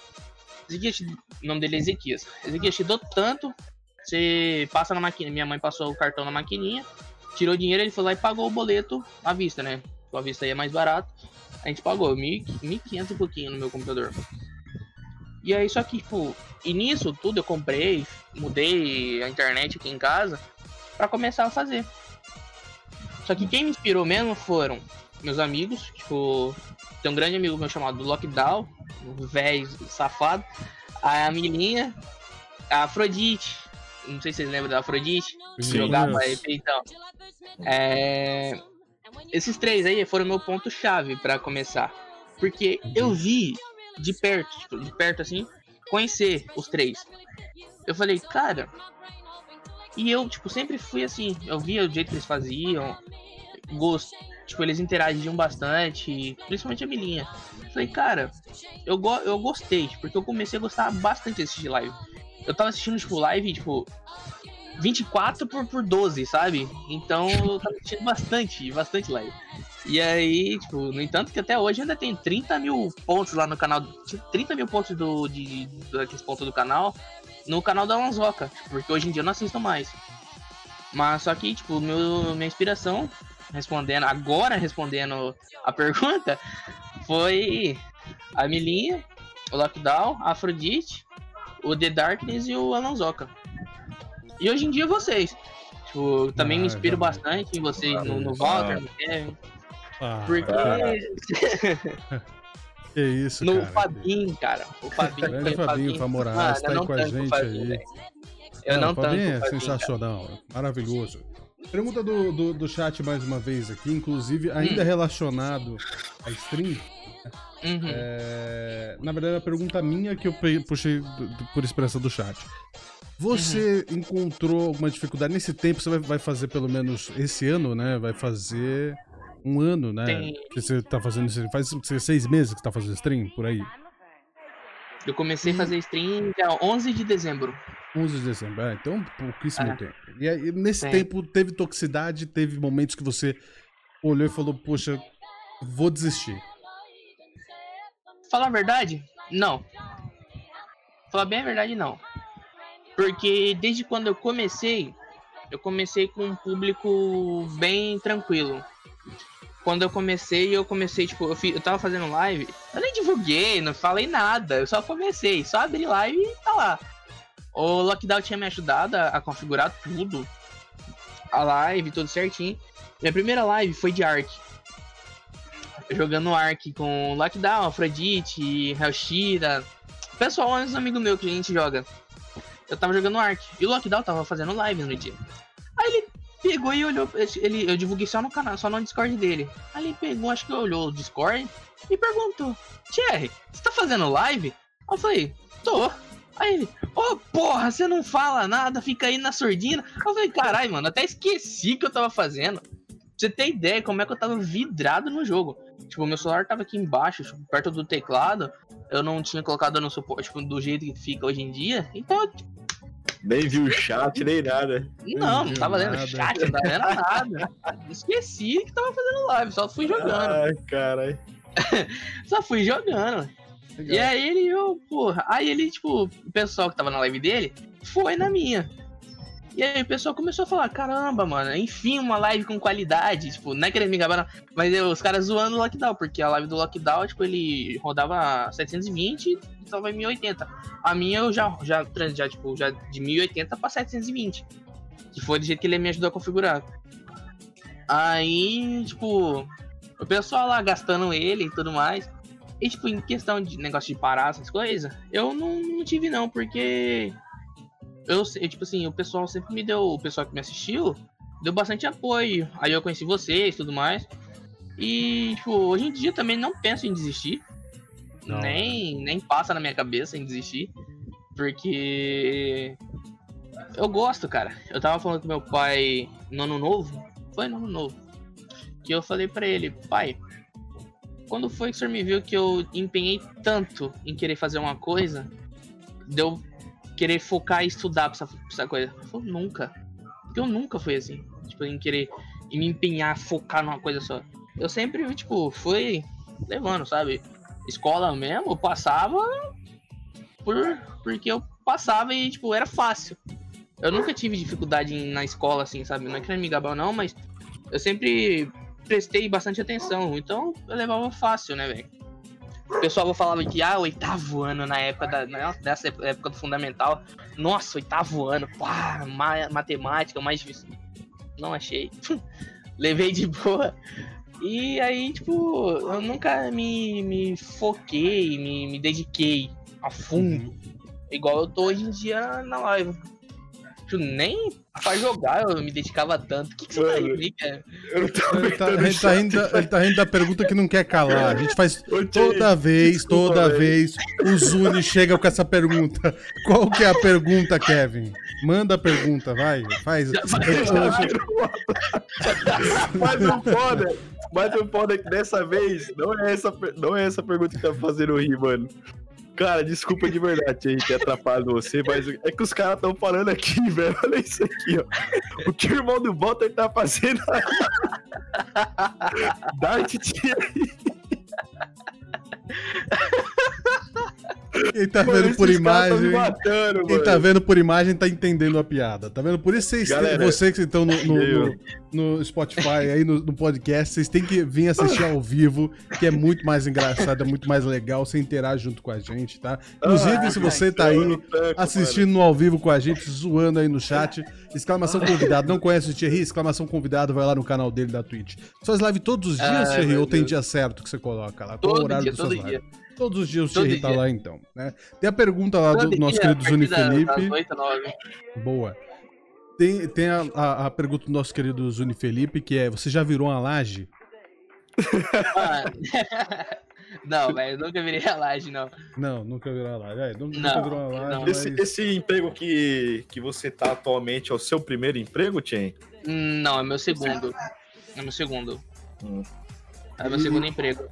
Ezequias, o nome dele é Ezequias. Ezequias, te dou tanto, você passa na maquininha. Minha mãe passou o cartão na maquininha, tirou dinheiro, ele foi lá e pagou o boleto à vista, né? A vista aí é mais barato. A gente pagou 1.500 e pouquinho no meu computador. E aí, só que, tipo, e nisso tudo eu comprei, mudei a internet aqui em casa para começar a fazer. Só que quem me inspirou mesmo foram meus amigos, tipo, tem um grande amigo meu chamado Lockdown, um velho safado, a Milinha, a Afrodite, não sei se vocês lembram da Afrodite, Sim. jogava aí, então. É... Esses três aí foram meu ponto-chave para começar. Porque eu vi de perto, tipo, de perto assim, conhecer os três. Eu falei, cara. E eu, tipo, sempre fui assim. Eu via o jeito que eles faziam. Gosto. Tipo, eles interagiam bastante. Principalmente a Milinha. Falei, cara, eu, go eu gostei. Porque eu comecei a gostar bastante de assistir live. Eu tava assistindo, tipo, live, tipo, 24 por, por 12, sabe? Então eu tava assistindo bastante, bastante live. E aí, tipo, no entanto que até hoje ainda tem 30 mil pontos lá no canal. 30 mil pontos do, de, daqueles pontos do canal no canal da Lanzoca. Tipo, porque hoje em dia eu não assisto mais. Mas só que, tipo, meu, minha inspiração, respondendo, agora respondendo a pergunta, foi a Milinha, o Lockdown, a Afrodite, o The Darkness e o Alonsoca. E hoje em dia vocês. Tipo, também Ah, me inspiro jamais. bastante em vocês, no, no Ah. Walter, no Kevin. Ah, Porque. <laughs> que isso, no cara. Fabinho, cara. O Fabinho. Grande o Fabinho Famoraz, Mano, tá não com a gente Fabinho, aí. velho. Eu não, o tanco Fabinho o é Fabinho, cara. sensacional, maravilhoso. Pergunta do, do, do chat mais uma vez aqui, inclusive ainda Hum. relacionado à stream. Uhum. É, na verdade, uma pergunta minha que eu puxei por expressão do chat. Você Uhum. encontrou alguma dificuldade nesse tempo? Você vai, vai fazer pelo menos esse ano, né? Vai fazer um ano, né? Tem. Que você tá fazendo isso. Faz seis meses que você tá fazendo stream por aí? Eu comecei a fazer stream dia 11 de dezembro. 11 de dezembro, é, então pouquíssimo É. tempo. E aí, nesse Tem. tempo, teve toxicidade, teve momentos que você olhou e falou, poxa, vou desistir. Falar a verdade? Não. Falar bem a verdade, não. Porque desde quando eu comecei, eu comecei com um público bem tranquilo. Quando eu comecei, eu comecei, tipo, eu, fi- eu tava fazendo live, eu nem divulguei, não falei nada, eu só comecei, só abri live e tá lá. O Lockdown tinha me ajudado a, a configurar tudo, a live, tudo certinho. Minha primeira live foi de Ark. Jogando Ark com Lockdown, Afrodite, Hellshira. Pessoal, uns amigos meus que a gente joga. Eu tava jogando Ark. E o Lockdown tava fazendo live no dia. Aí ele pegou e olhou. Ele, eu divulguei só no canal, só no Discord dele. Aí ele pegou, acho que olhou o Discord e perguntou: Thierry, você tá fazendo live? Eu falei: tô. Aí ele, ô porra, você não fala nada, fica aí na surdina. Eu falei: caralho, mano, até esqueci que eu tava fazendo. Pra você ter ideia como é que eu tava vidrado no jogo. Tipo, meu celular tava aqui embaixo, tipo, perto do teclado. Eu não tinha colocado no suporte tipo, do jeito que fica hoje em dia. Então, eu, tipo, Nem vi o chat, nem nada. não, não viu tava lendo nada. chat, não tava lendo nada. Esqueci que tava fazendo live, só fui jogando. Ai, caralho. <laughs> Só fui jogando. E aí ele, eu, porra. Aí ele, tipo, o pessoal que tava na live dele foi na minha. E aí o pessoal começou a falar, caramba, mano, enfim, uma live com qualidade. Tipo, não é querendo me não. Mas eu, os caras zoando o Lockdown, porque a live do Lockdown, tipo, ele rodava 720 e tava em 1080. A minha eu já, já, já, tipo, já de 1080 pra 720. Que foi do jeito que ele me ajudou a configurar. Aí, tipo, o pessoal lá gastando ele e tudo mais. E, tipo, em questão de negócio de parar essas coisas, eu não, não tive, não, porque eu, eu, tipo assim, o pessoal sempre me deu, o pessoal que me assistiu, deu bastante apoio. Aí eu conheci vocês e tudo mais. E, tipo, hoje em dia também não penso em desistir. Não. Nem, nem passa na minha cabeça em desistir. Porque eu gosto, cara. Eu tava falando com meu pai no ano novo. Foi no ano novo. Que eu falei para ele, pai, quando foi que o senhor me viu que eu empenhei tanto em querer fazer uma coisa, deu querer focar e estudar pra essa, pra essa coisa. Eu falei, nunca. Porque eu nunca fui assim. Tipo, em querer em me empenhar, focar numa coisa só. Eu sempre, tipo, fui levando, sabe? Escola mesmo, eu passava por, porque eu passava e, tipo, era fácil. Eu nunca tive dificuldade na escola, assim, sabe? Não é querendo me gabar, não, mas eu sempre prestei bastante atenção. Então eu levava fácil, né, velho? O pessoal falava que, ah, oitavo ano na época da, nessa época do fundamental. Nossa, oitavo ano, pá, ma matemática, mais difícil. Não achei. <laughs> Levei de boa. E aí, tipo, eu nunca me, me foquei, me, me dediquei a fundo. Uhum. Igual eu tô hoje em dia na live nem pra jogar eu me dedicava tanto. O que, que você tá rindo, cara? Ele tá, ele, tá rindo da, ele tá rindo da pergunta que não quer calar. A gente faz toda vez, Desculpa, toda vez, o Zuni chega com essa pergunta. Qual que é a pergunta, Kevin? Manda a pergunta, vai. Faz. Mas o foda, mas o foda é que dessa vez não é essa, não é essa pergunta que tá fazendo rir, mano. Cara, desculpa de verdade a gente atrapalhado você, mas é que os caras estão falando aqui, <laughs> velho. Olha isso aqui, ó. O que o irmão do Walter tá fazendo aí? <laughs> Dart tira aí. Quem tá vendo por imagem. Matando, quem tá vendo por imagem tá entendendo a piada. Tá vendo? Por isso vocês Galera, vocês que estão no, no, no, no, Spotify, aí no, podcast, vocês têm que vir assistir ao vivo, que é muito mais engraçado, é muito mais legal. Você interage junto com a gente, tá? Inclusive, ah, se você tá aí assistindo no ao vivo com a gente, zoando aí no chat, exclamação convidado. Não conhece o Thierry? Exclamação convidado, vai lá no canal dele da Twitch. Suas lives todos os dias, ah, Thierry? Ou tem dia certo que você coloca lá? Qual todo o horário dia, todo dia. Todos os dias o Thierry tá lá, então. Né? Tem a pergunta lá do nosso querido Zuni Felipe. 8, Boa. Tem, tem a, a, a, pergunta do nosso querido Zuni Felipe, que é: Você já virou uma laje? Ah, <laughs> não, velho, nunca virei a laje, não. Não, nunca virou a laje. É, nunca, não, virou a laje. Mas... Esse, esse, emprego que, que você tá atualmente é o seu primeiro emprego, Tien? Não, é meu segundo. É meu segundo. Hum. É meu segundo emprego.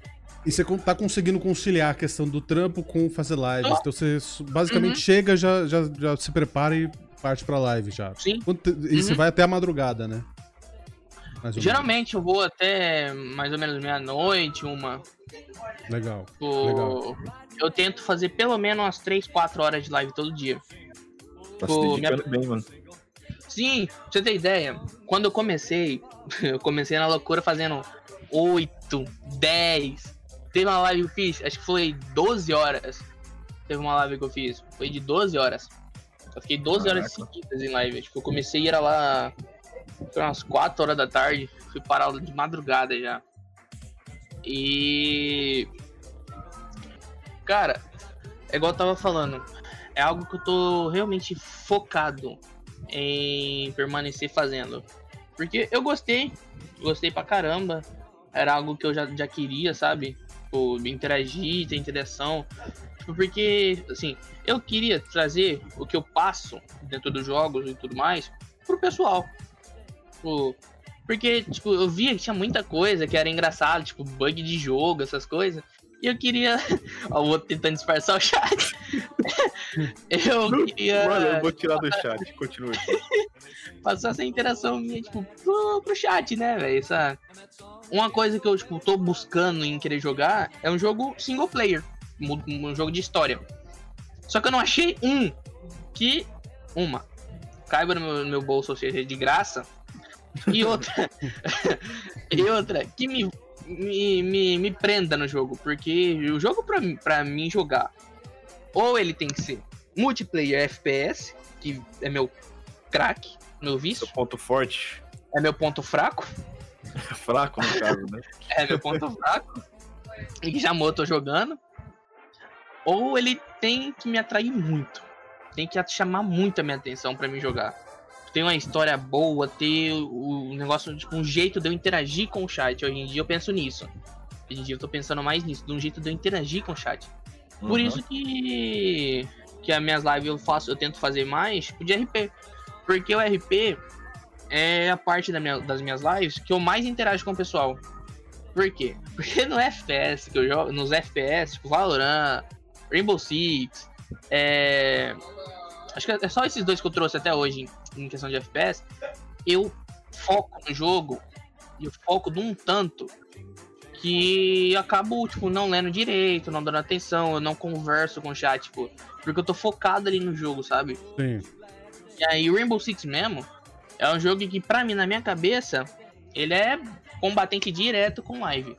E você tá conseguindo conciliar a questão do trampo com fazer lives. Oh. Então você basicamente uhum. chega, já, já, já se prepara e parte pra live já. Sim. E uhum. você vai até a madrugada, né? Geralmente eu vou até mais ou menos meia-noite, uma. Legal. Tipo, Legal. Eu tento fazer pelo menos umas 3, 4 horas de live todo dia. Tá se tipo, minha... bem, mano. Sim, pra você ter ideia, quando eu comecei, <laughs> eu comecei na loucura fazendo 8, 10, Teve uma live que eu fiz, acho que foi 12 horas. Teve uma live que eu fiz, foi de 12 horas. Eu fiquei 12 Caraca. horas seguidas em live. Tipo, eu comecei a ir lá foi umas 4 horas da tarde, fui parar de madrugada já. E. Cara, é igual eu tava falando, é algo que eu tô realmente focado em permanecer fazendo. Porque eu gostei, gostei pra caramba. Era algo que eu já, já queria, sabe? Tipo, interagir, ter interação. Tipo, porque, assim, eu queria trazer o que eu passo dentro dos jogos e tudo mais pro pessoal. Tipo, porque, tipo, eu via que tinha muita coisa que era engraçado, tipo, bug de jogo, essas coisas. E eu queria. <laughs> Ó, o outro tentando disfarçar o chat. <laughs> eu queria. Mano, eu vou tirar do chat, continue. <laughs> Passar essa interação minha, tipo, pro, pro chat, né, velho? Essa... Uma coisa que eu, tô buscando em querer jogar é um jogo single player. Um, jogo de história. Só que eu não achei um que. Uma. caiba no meu, no meu bolso, ou seja, de graça. E outra, <laughs> e outra, que me, me, me, me prenda no jogo, porque o jogo pra, mim- pra mim jogar, ou ele tem que ser multiplayer FPS, que é meu craque, meu vício, Seu ponto forte. é meu ponto fraco, <laughs> Fraco, no caso, né? é meu ponto fraco, e que já tô jogando, ou ele tem que me atrair muito, tem que chamar muito a minha atenção pra mim jogar. Tem uma história boa, ter o o negócio, tipo, um jeito de eu interagir com o chat. Hoje em dia eu penso nisso. Hoje em dia eu tô pensando mais nisso, de um jeito de eu interagir com o chat. Por Uhum. isso que que as minhas lives eu faço, eu tento fazer mais de RP. Porque o RP é a parte da minha- das minhas lives que eu mais interajo com o pessoal. Por quê? <laughs> Porque no FPS que eu jogo, nos FPS, tipo Valorant, Rainbow Six, é... acho que é só esses dois que eu trouxe até hoje em, questão de FPS, eu foco no jogo e eu foco de um tanto que eu acabo, tipo, não lendo direito, não dando atenção, eu não converso com o chat, tipo, porque eu tô focado ali no jogo, sabe? Sim. E aí o Rainbow Six mesmo é um jogo que, pra mim, na minha cabeça, ele é combatente direto com live.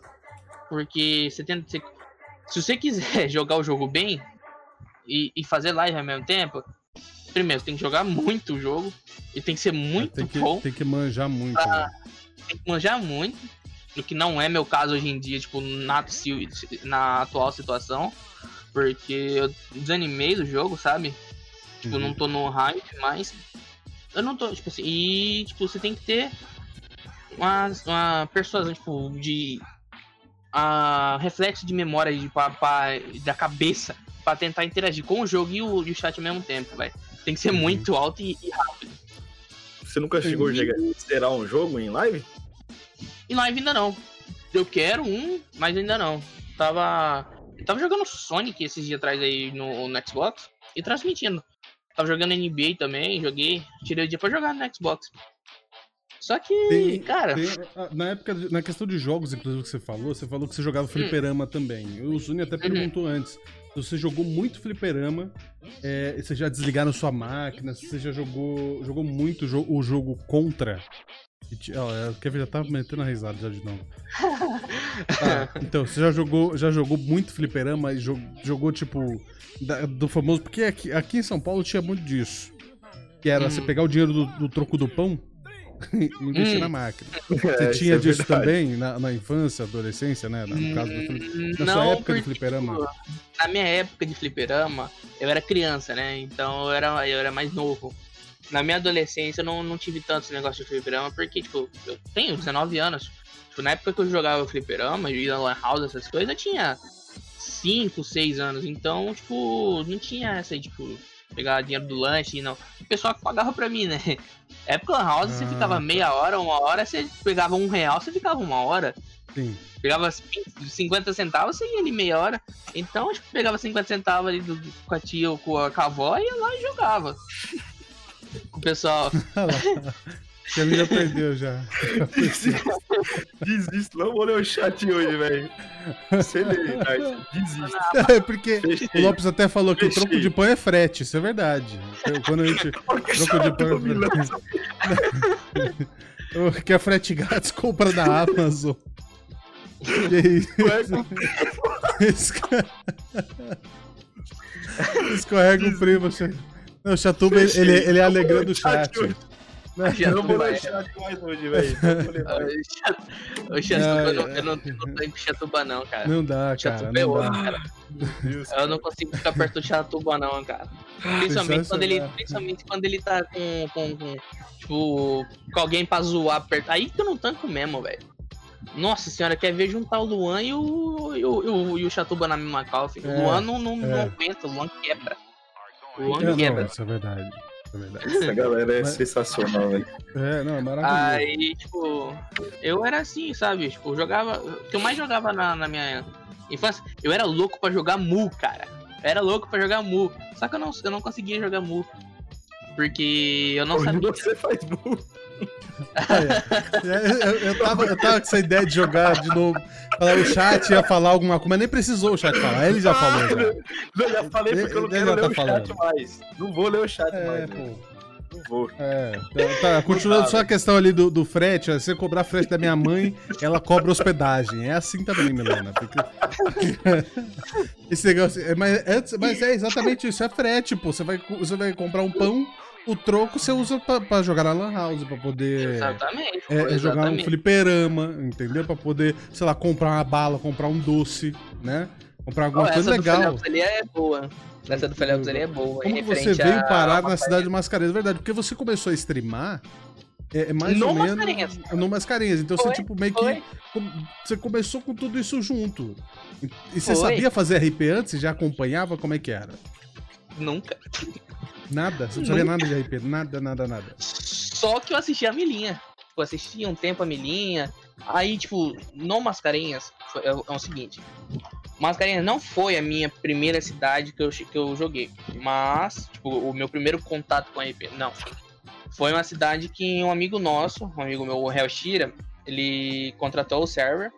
Porque você tenta. você- se você quiser <laughs> jogar o jogo bem e, e fazer live ao mesmo tempo, primeiro, tem que jogar muito o jogo e tem que ser muito tem, que, bom tem que manjar muito. Ah, né? tem que manjar muito, o que não é meu caso hoje em dia, tipo, na, na atual situação, porque eu desanimei do jogo, sabe? Tipo, Uhum. não tô no hype, mas eu não tô, tipo assim, e, tipo, você tem que ter uma, uma persuasão, tipo, de a reflexo de memória de, pra, pra- da cabeça pra tentar interagir com o jogo e o, e o chat ao mesmo tempo, velho. Tem que ser Uhum. muito alto e, e rápido. Você nunca chegou a chegar- zerar um jogo em live? E live ainda não. Eu quero um, mas ainda não. Tava. Eu tava jogando Sonic esses dias atrás aí no, no Xbox e transmitindo. Tava jogando NBA também, joguei. Tirei o dia pra jogar no Xbox. Só que, Tem- cara, tem- ah, na época, na questão de jogos, inclusive, que você falou, você falou que você jogava fliperama também. O Zuni até perguntou antes. se Você jogou muito fliperama, é, você já desligaram sua máquina, você já jogou, jogou muito o jogo contra. Ó, é, O Kevin já tá metendo a risada já de novo. <laughs> Ah, então, você já jogou, já jogou muito fliperama e jo- jogou, tipo, da- do famoso. Porque aqui, aqui em São Paulo tinha muito disso. Que era Hum. você pegar o dinheiro do, do troco do pão <laughs> e investir Hum. na máquina. <laughs> É, Você isso tinha é disso verdade. também na, na infância, adolescência, né? No caso do hum, Na não, sua época de fliperama. tipo, na minha época de fliperama, eu era criança, né? Então eu era, eu era mais novo. Na minha adolescência eu não, não tive tanto esse negócio de fliperama, porque, tipo, eu tenho 19 anos. Tipo, na época que eu jogava fliperama, eu ia lan house, essas coisas, eu tinha 5, 6 anos. Então, tipo, não tinha essa aí, tipo, pegar dinheiro do lanche, não. O pessoal que pagava pra mim, né? <laughs> Época lan house, você Ah, ficava tá. meia hora, uma hora, você pegava um real, você ficava uma hora. Sim. Pegava 50 centavos, você ia ali meia hora. Então, tipo, pegava 50 centavos ali do, com a tia ou com a, com a avó e ia lá e jogava. <laughs> Com o pessoal. Que a minha perdeu já. Desisto, não vou ler o chat hoje, velho. Você lê. É porque o Fechei. Lopes até falou que o Fechei. troco de pão é frete, isso é verdade. Quando a gente. <laughs> Troco de pão é frete. O que é frete grátis, compra da Amazon. E aí, esca- escorrega o primo. che- Não, o Chatuba, ele, ele, ele é alegrando o <laughs> chat. Já Eu não vou o chat mais hoje, velho. Não. Ô, Chatuba, não, eu, não, não em Chatuba, não, cara. Não dá, cara. Chatuba é Não outro, dá. cara. Deus, Eu não consigo ficar perto do Chatuba, não, cara. Principalmente quando ele, principalmente quando ele tá com, com, com, tipo, com alguém pra zoar perto. Aí que eu não tanco mesmo, velho. Nossa senhora, quer ver juntar o Luan e o, e o, e o, e o Chatuba na mesma call, filho. É, o Luan não, não, não é. aguenta, o Luan quebra. Isso é verdade. É verdade. Essa galera é Mas- sensacional, velho. É, não, é maravilhoso. Aí, tipo, eu era assim, sabe? Tipo, eu jogava. O que eu mais jogava na, na minha infância, eu era louco pra jogar Mu, cara. Eu era louco pra jogar Mu. Só que eu não, eu não conseguia jogar Mu. Porque eu não Hoje sabia. você faz burro. É, eu, eu tava, eu tava com essa ideia de jogar de novo. Falar, o chat ia falar alguma coisa, mas nem precisou o chat falar. Ele já falou já. Não, já falei porque eu não quero ler tá o falando. chat mais. Não vou ler o chat É, mais. pô. não vou. É, tá, tá, continuando só a questão ali do, do frete, ó, se você cobrar frete da minha mãe, ela cobra hospedagem. É assim também, Milena. Porque... <laughs> Esse negócio, é, mas, é, mas é exatamente isso, é frete, pô. Você vai, você vai comprar um pão, o troco você usa pra, pra jogar na Lan House, pra poder. Exatamente. É, é jogar um fliperama, entendeu? Pra poder, sei lá, comprar uma bala, comprar um doce, né? Comprar alguma essa coisa do legal. Felps ali é boa. Essa do Felps ali é boa. Como você veio parar na cidade de Mascarenhas? Verdade, porque você começou a streamar é, é mais No ou menos Mascarenhas. no Mascarenhas. Então você, Foi, tipo, meio foi. que. Você começou com tudo isso junto. E, e você Foi. sabia fazer RP antes? Você já acompanhava? Como é que era? Nunca. Nada? Você não sabia nada de RP? Nada, nada, nada. Só que eu assisti a Milinha. Tipo, assisti um tempo a Milinha. Aí, tipo, no Mascarenhas, foi- é, o- é seguinte. Mascarenhas não foi a minha primeira cidade que eu, que eu joguei. Mas, tipo, o meu primeiro contato com a RP. Não. Foi uma cidade que um amigo nosso, um amigo meu, o Hel Shira, ele contratou o server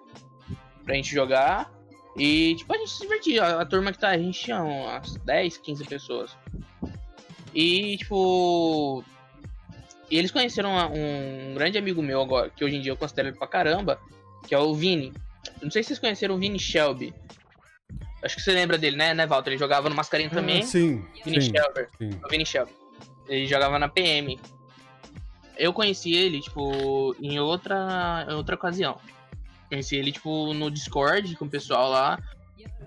pra gente jogar. E, tipo, a gente se divertia. A, a turma que tá, a gente tinha umas 10, 15 pessoas. E, tipo. E eles conheceram uma- um grande amigo meu agora, que hoje em dia eu considero ele pra caramba, que é o Vini. Não sei se vocês conheceram o Vini Shelby. Acho que você lembra dele, né, né, Walter? Ele jogava no Mascarinha também. Ah, sim, Vini sim, Shelby. sim. O Vini Shelby. Ele jogava na PM. Eu conheci ele, tipo, em outra, em outra ocasião. Conheci ele, tipo, no Discord com o pessoal lá.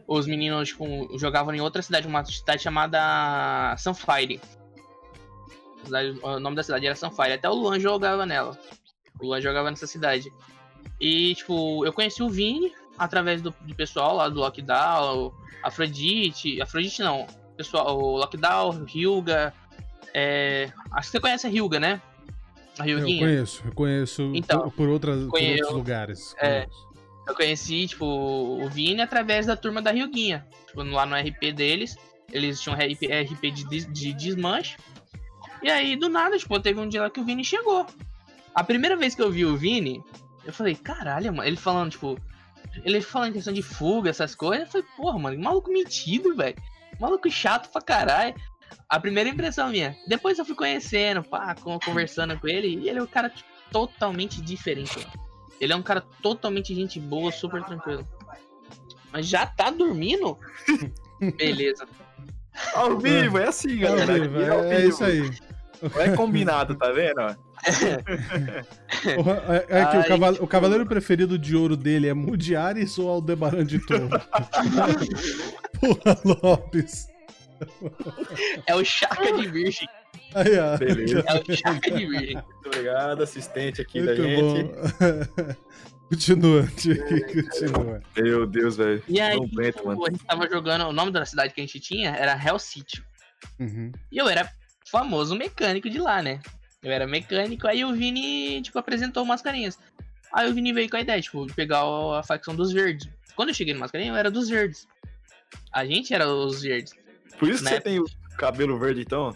Os meninos, tipo, jogavam em outra cidade, uma cidade chamada Sunfire. Cidade- O nome da cidade era Sunfire. Até o Luan jogava nela. O Luan jogava nessa cidade. E, tipo, eu conheci o Vini através do, do pessoal lá do Lockdown, Afrodite. Afrodite não. Pessoal, o Lockdown, Hyuga. É, acho que você conhece a Hyuga, né? A Eu Hyuguinha. conheço, eu conheço Então, por, por outras, por conhe- outros eu- lugares. é. Eu conheci, tipo, o Vini através da turma da Ryuguinha. Tipo, lá no RP deles. Eles tinham RP, RP de, des- de desmanche. E aí, do nada, tipo, teve um dia lá que o Vini chegou. A primeira vez que eu vi o Vini, eu falei, caralho, mano. Ele falando, tipo. Ele falando em questão de fuga, essas coisas. Eu falei, porra, mano, maluco metido, velho. Maluco chato pra caralho. A primeira impressão minha. Depois eu fui conhecendo, pá, con- conversando com ele. E ele é um cara tipo, totalmente diferente, mano. Ele é um cara totalmente gente boa, super tranquilo. Mas já tá dormindo? <laughs> Beleza. Ao vivo, é assim, É, ao galera. vivo, aqui ao é, é vivo. isso aí. Não é combinado, tá vendo? É, é que o, cavale- tipo- o cavaleiro preferido de ouro dele é Mudiares ou Aldebaran de Toro? <laughs> Porra, Lopes. É o Chaka de Virgem. Aí, ó. Beleza. É o. Muito obrigado, assistente aqui da Muito gente. bom. <laughs> continua, Tiki, continua. Meu Deus, velho. E aí, Não aguento, tipo, mano. a gente tava jogando. O nome da cidade que a gente tinha era Hell City. Uhum. E eu era famoso mecânico de lá, né? Eu era mecânico, aí o Vini, tipo, apresentou o Mascarinhas. Aí o Vini veio com a ideia, tipo, de pegar a facção dos verdes. Quando eu cheguei no Mascarinha, eu era dos verdes. A gente era os verdes. Por isso que Né? você tem o cabelo verde, então?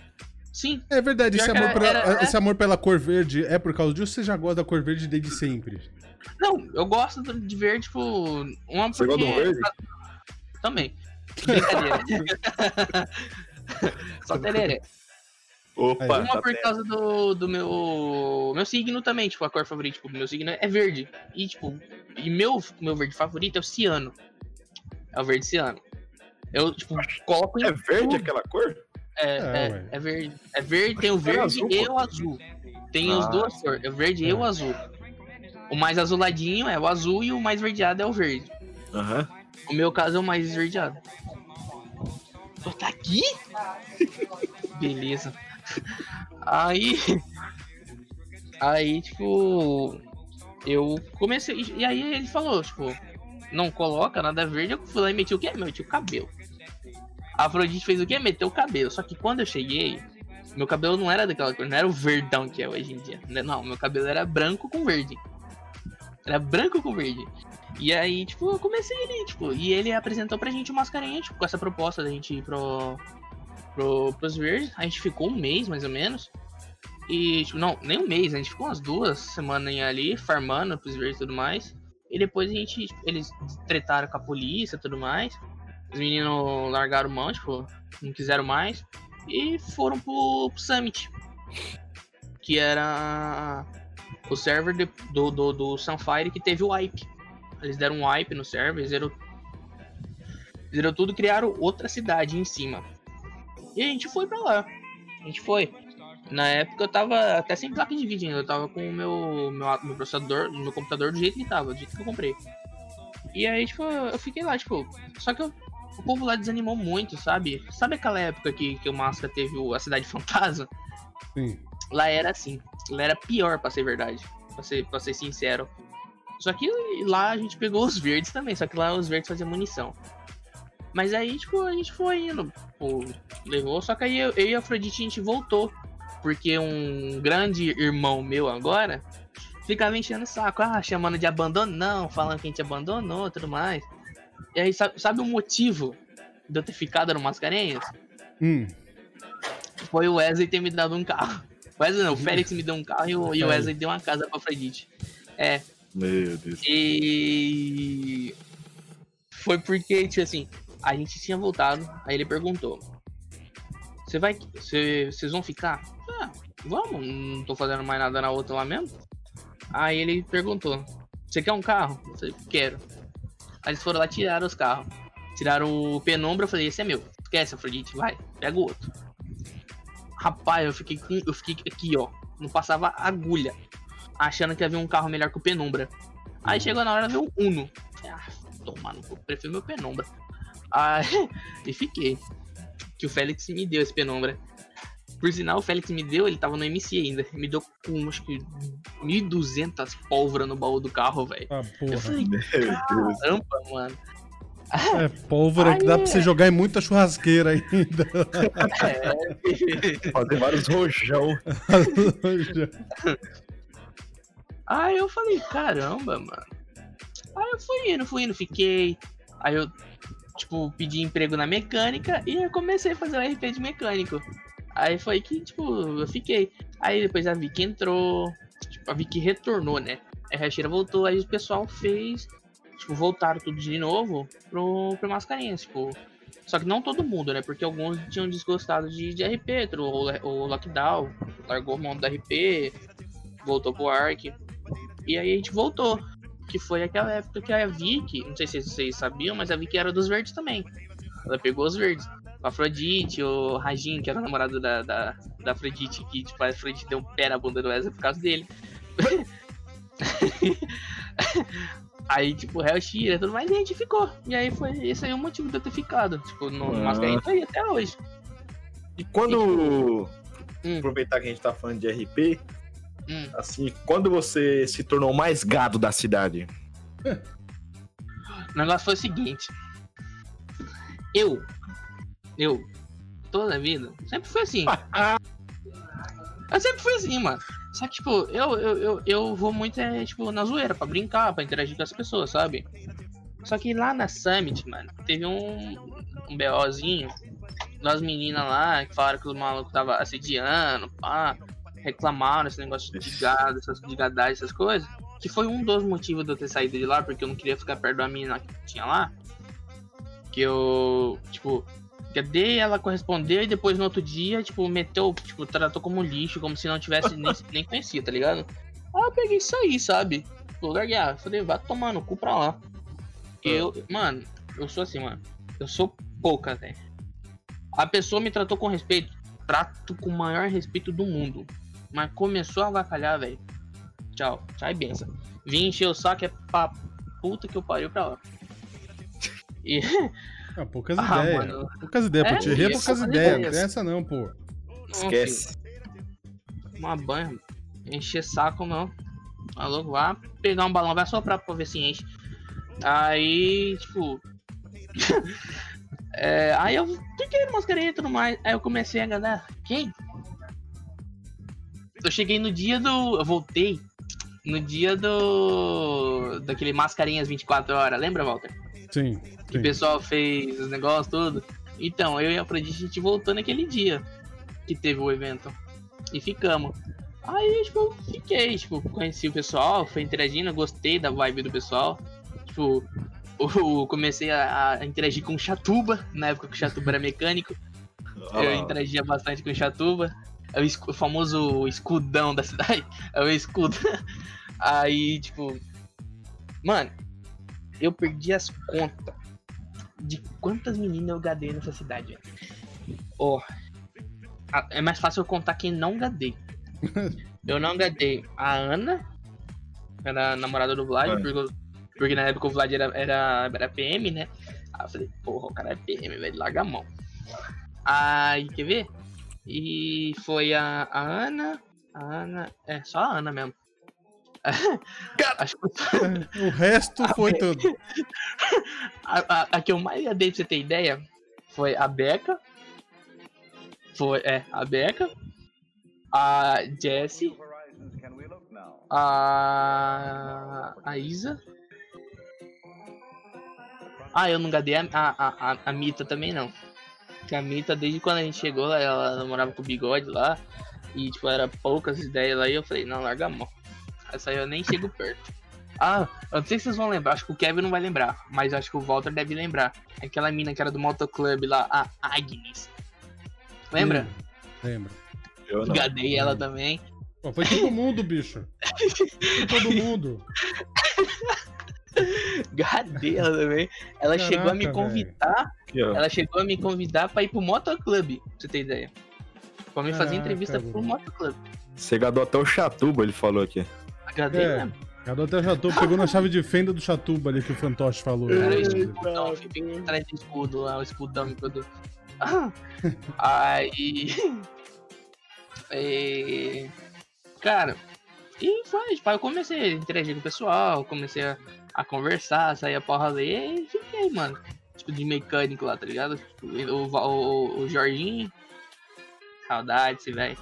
Sim, É verdade, esse amor, era- pela, era- esse amor pela cor verde é por causa disso ou você já gosta da cor verde desde sempre? Não, eu gosto do- de ver, tipo, uma Você gosta do verde? Também. Brincadeira. <laughs> Só tereré. Opa. Uma tá por causa do, do meu meu signo também, tipo, a cor favorita, tipo, meu signo é verde. E, tipo, e meu, meu verde favorito é o ciano. É o verde ciano. Eu, tipo, coloco em É verde tudo. aquela cor? É, É, é, é verde. É verde, tem o É verde azul, e o azul. Tem Ah. os duas cores, é o verde e o azul. O mais azuladinho é o azul e o mais verdeado é o verde. Aham. O meu caso é o mais esverdeado. Pô, tá aqui? <laughs> Beleza. Aí. Aí, tipo. Eu comecei. E aí ele falou, tipo, não coloca nada verde. Eu fui lá e meti o quê? Meti o cabelo. A Afrodite fez o quê? Meteu o cabelo. Só que quando eu cheguei, meu cabelo não era daquela cor, não era o verdão que é hoje em dia. Não, meu cabelo era branco com verde. Era branco com verde. E aí, tipo, eu comecei ali, tipo, e ele apresentou pra gente o Mascarenha, tipo, com essa proposta da gente ir pro, pro, pros verdes. A gente ficou um mês, mais ou menos. E, tipo, não, nem um mês, a gente ficou umas duas semanas ali, farmando pros verdes e tudo mais. E depois a gente, tipo, eles tretaram com a polícia e tudo mais. Os meninos largaram mão, tipo, não quiseram mais. E foram pro, pro Summit. que era o server de, do, do, do Sunfire que teve o wipe. Eles deram um wipe no server, zerou, zerou tudo criaram outra cidade em cima. E a gente foi pra lá. A gente foi. Na época eu tava até sem placa de vídeo ainda, eu tava com o meu, meu, meu processador, meu computador do jeito que tava, do jeito que eu comprei. E aí, tipo, eu fiquei lá, tipo, só que eu, o povo lá desanimou muito, sabe? Sabe aquela época que, que o Máscara teve o, a Cidade Fantasma? Sim. Lá era assim, lá era pior, pra ser verdade, pra ser, pra ser sincero. Só que lá a gente pegou os verdes também, só que lá os verdes faziam munição. Mas aí, tipo, a gente foi indo, pô, levou, só que aí eu, eu e a Afrodite a gente voltou porque um grande irmão meu agora ficava enchendo o saco, ah, chamando de abandonão, falando que a gente abandonou e tudo mais. E aí, sabe, sabe o motivo de eu ter ficado no Mascarenhas? Hum. Foi o Wesley ter me dado um carro. Wesley não, o Félix me deu um carro e o, e o Wesley deu uma casa pra Afrodite. É. Meu Deus. E. Foi porque, tipo assim, a gente tinha voltado, aí ele perguntou: Você vai. Vocês vão ficar? Ah, vamos, não tô fazendo mais nada na outra lá mesmo. Aí ele perguntou: Você quer um carro? Eu falei: Quero. Aí eles foram lá tirar os carros. Tiraram o Penumbra, eu falei: Esse é meu. Esquece, Afrodite, vai, pega o outro. Rapaz, eu fiquei com. Eu fiquei aqui, ó. Não passava agulha. Achando que havia um carro melhor que o Penumbra. Aí chegou na hora ver o Uno. Ah, toma no prefiro meu Penumbra. Aí, <laughs> e fiquei. Que o Félix me deu esse Penumbra. Por sinal, o Félix me deu, ele tava no MC ainda. Me deu com acho que 1.200 pólvora no baú do carro, velho. Ah, porra. Eu falei, Meu Deus. caramba, mano. É pólvora que dá pra você Aí- jogar em muita churrasqueira ainda. É. Fazer vários rojão. <laughs> Aí eu falei, caramba, mano. Aí eu fui indo, fui indo, fiquei. Aí eu, tipo, pedi emprego na mecânica e eu comecei a fazer o RP de mecânico. Aí foi que, tipo, eu fiquei. Aí depois a Vicky entrou, tipo, a Vicky retornou, né? A Rachira voltou, aí o pessoal fez, tipo, voltaram tudo de novo pro, pro Mascarenhas, tipo. Só que não todo mundo, né? Porque alguns tinham desgostado de, de RP, o, o Lockdown, largou o mão do RP, voltou pro Ark. E aí a gente voltou. Que foi aquela época que a Vicky, não sei se vocês sabiam, mas a Vicky era dos verdes também. Ela pegou os verdes. O Afrodite, o Rajin, que era o namorado da, da, da Afrodite, que tipo, a Afrodite deu um pé na bunda do Wesley por causa dele. <laughs> aí, tipo, Hell Shira e tudo mais, e a gente ficou. E aí foi esse aí o motivo de eu ter ficado. Tipo, no, Ah. Aí até hoje. E quando. Hum. Aproveitar que a gente tá falando de RP, Hum. assim, quando você se tornou o mais gado da cidade? O negócio foi o seguinte. Eu, eu, toda a vida, sempre fui assim. Eu sempre fui assim, mano. Só que, tipo, eu, eu, eu, eu vou muito, é, tipo, na zoeira, pra brincar, pra interagir com as pessoas, sabe? Só que lá na Summit, mano, teve um, um BOzinho das meninas lá que falaram que os malucos tava assediando, pá, reclamaram esse negócio de gado, essas de gadagem, essas coisas. Que foi um dos motivos de eu ter saído de lá, porque eu não queria ficar perto da menina que tinha lá. Que eu, tipo, cadê ela correspondeu e depois no outro dia, tipo, meteu, tipo, tratou como lixo, como se não tivesse nem, <laughs> nem conhecido, tá ligado? Aí eu peguei isso aí, sabe? Tipo, larguei, ah, falei, vai tomar no cu pra lá. Eu, mano, eu sou assim, mano. Eu sou pouca, velho. A pessoa me tratou com respeito. Trato com o maior respeito do mundo. Mas começou a avacalhar, velho. Tchau. Tchau e benção. Vim encher o saco é pra puta que eu pariu pra lá. E, <laughs> Ah, poucas Ah, ideias. mano. Poucas ideias, É, pô. É isso, poucas poucas ideias. Tem essa não, pô. Esquece. uma banha, encher saco não. Maluco, vai pegar um balão, vai soprar pra ver se enche. Aí, tipo. <laughs> é, aí eu fiquei mascarinha e tudo mais. Aí eu comecei a ganhar. Quem? Eu cheguei no dia do. Eu voltei. No dia do. Daquele mascarinhas 24 horas. Lembra, Walter? Sim. que o sim. pessoal fez os negócios tudo. Então, eu e a Afrodite, a gente voltou naquele dia que teve o evento. E ficamos. Aí, tipo, eu fiquei, tipo, conheci o pessoal, fui interagindo, gostei da vibe do pessoal. Tipo, <laughs> eu comecei a, a interagir com o Chatuba, na época que o Chatuba era mecânico. Eu interagia bastante com o Chatuba. É o famoso escudão da <laughs> cidade. É o escudo. Aí, tipo. Mano, eu perdi as contas de quantas meninas eu gadei nessa cidade. Ó. a- é mais fácil eu contar quem não gadei. <laughs> eu não gadei a Ana, era a namorada do Vlad, É. porque, porque na época o Vlad era, era, era PM, né? Aí eu falei, porra, o cara é PM, velho, larga a mão. Aí, quer ver? E foi a, a Ana. A Ana. É, só a Ana mesmo. Acho que <laughs> O resto foi tudo. <laughs> a, a, a que eu mais dei pra você ter ideia foi a Beca. Foi, é, a Beca. A Jessie. A. A Isa. Ah, eu não gadei a, a, a, a Mita também não. Que a Mita, desde quando a gente chegou lá, ela namorava com o bigode lá. E, tipo, era poucas ideias lá. E eu falei, não, larga a mão. Essa aí eu nem chego perto. Ah, eu não sei se vocês vão lembrar. Acho que o Kevin não vai lembrar. Mas acho que o Walter deve lembrar. Aquela mina que era do motoclub lá, a Agnes. Lembra? Hum, não. Gadei ela também. Pô, foi todo mundo, bicho. Foi todo mundo. <laughs> Gadei ela também. Ela chegou a me Caraca, convidar. Ó. Ela chegou a me convidar pra ir pro motoclub. Pra você ter ideia. Pra me fazer Caraca, entrevista pro Bruno. motoclub. Você gadou até o Chatuba, ele falou aqui. Gadei É. Cada até Chatuba pegou na chave de fenda do Chatuba ali que o Fantoche falou. Era né? o escudão, fiquei atrás do escudo lá, o escudão me produz. <laughs> Aí. é, Cara, e foi, tipo, eu comecei a interagir com o pessoal, comecei a, a conversar, sair a porra ali e fiquei, mano. Tipo, de mecânico lá, tá ligado? Tipo, o, o, o Jorginho. Saudade, esse velho.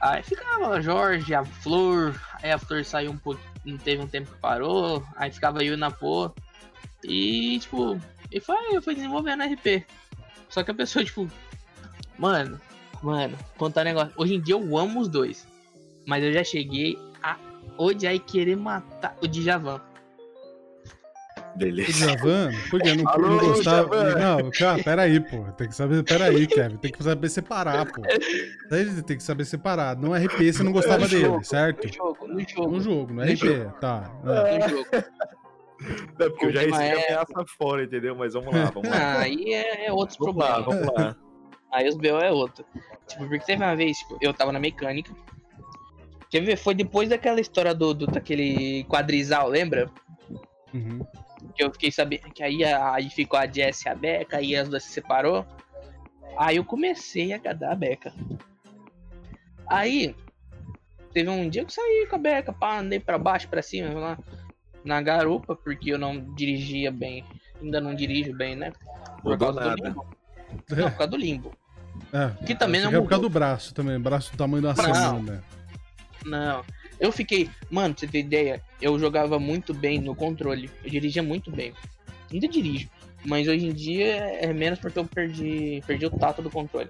Aí ficava lá, Jorge, a Flor, aí a Flor saiu um pouco, teve um tempo que parou, aí ficava eu na pô. E, tipo, e foi, foi desenvolvendo RP. Só que a pessoa, <laughs> tipo, mano, mano, contar um negócio. Hoje em dia eu amo os dois. Mas eu já cheguei a odiar e querer matar o Djavan. O Delícia. Djavan? Por quê? Não, Alô, não gostava. Não, cara, peraí, pô. Tem que saber. Peraí, Kevin. Tem que saber separar, pô. <laughs> Tem que saber separar. No RP você não gostava dele, certo? No jogo, no jogo. No jogo, no No RP. Tá. ah. No jogo. É porque eu já recebi é- ameaça fora, entendeu? Mas vamos lá, vamos lá. Ah, aí é, é outros Vamos lá, problemas. vamos lá. <laughs> Aí os BO é outro. Tipo, porque teve uma vez, tipo, eu tava na mecânica. Quer ver? Foi depois daquela história do, do daquele quadrizal, lembra? Uhum. Que eu fiquei sabendo que aí, a- aí ficou a Jess e a Beca, aí as duas se separou. Aí eu comecei a gadar a Beca. Aí, teve um dia que eu saí com a Beca, pá, andei pra baixo, pra cima, lá na garupa, porque eu não dirigia bem. Ainda não dirijo bem, né? Por Mudou causa do nada. limbo. Não, por causa do limbo. É. Que também não é por causa do braço também. Braço do tamanho da Não. semana. Não. Eu fiquei. Mano, pra você ter ideia, eu jogava muito bem no controle. Eu dirigia muito bem. Ainda dirijo. Mas hoje em dia é menos porque eu perdi, perdi o tato do controle.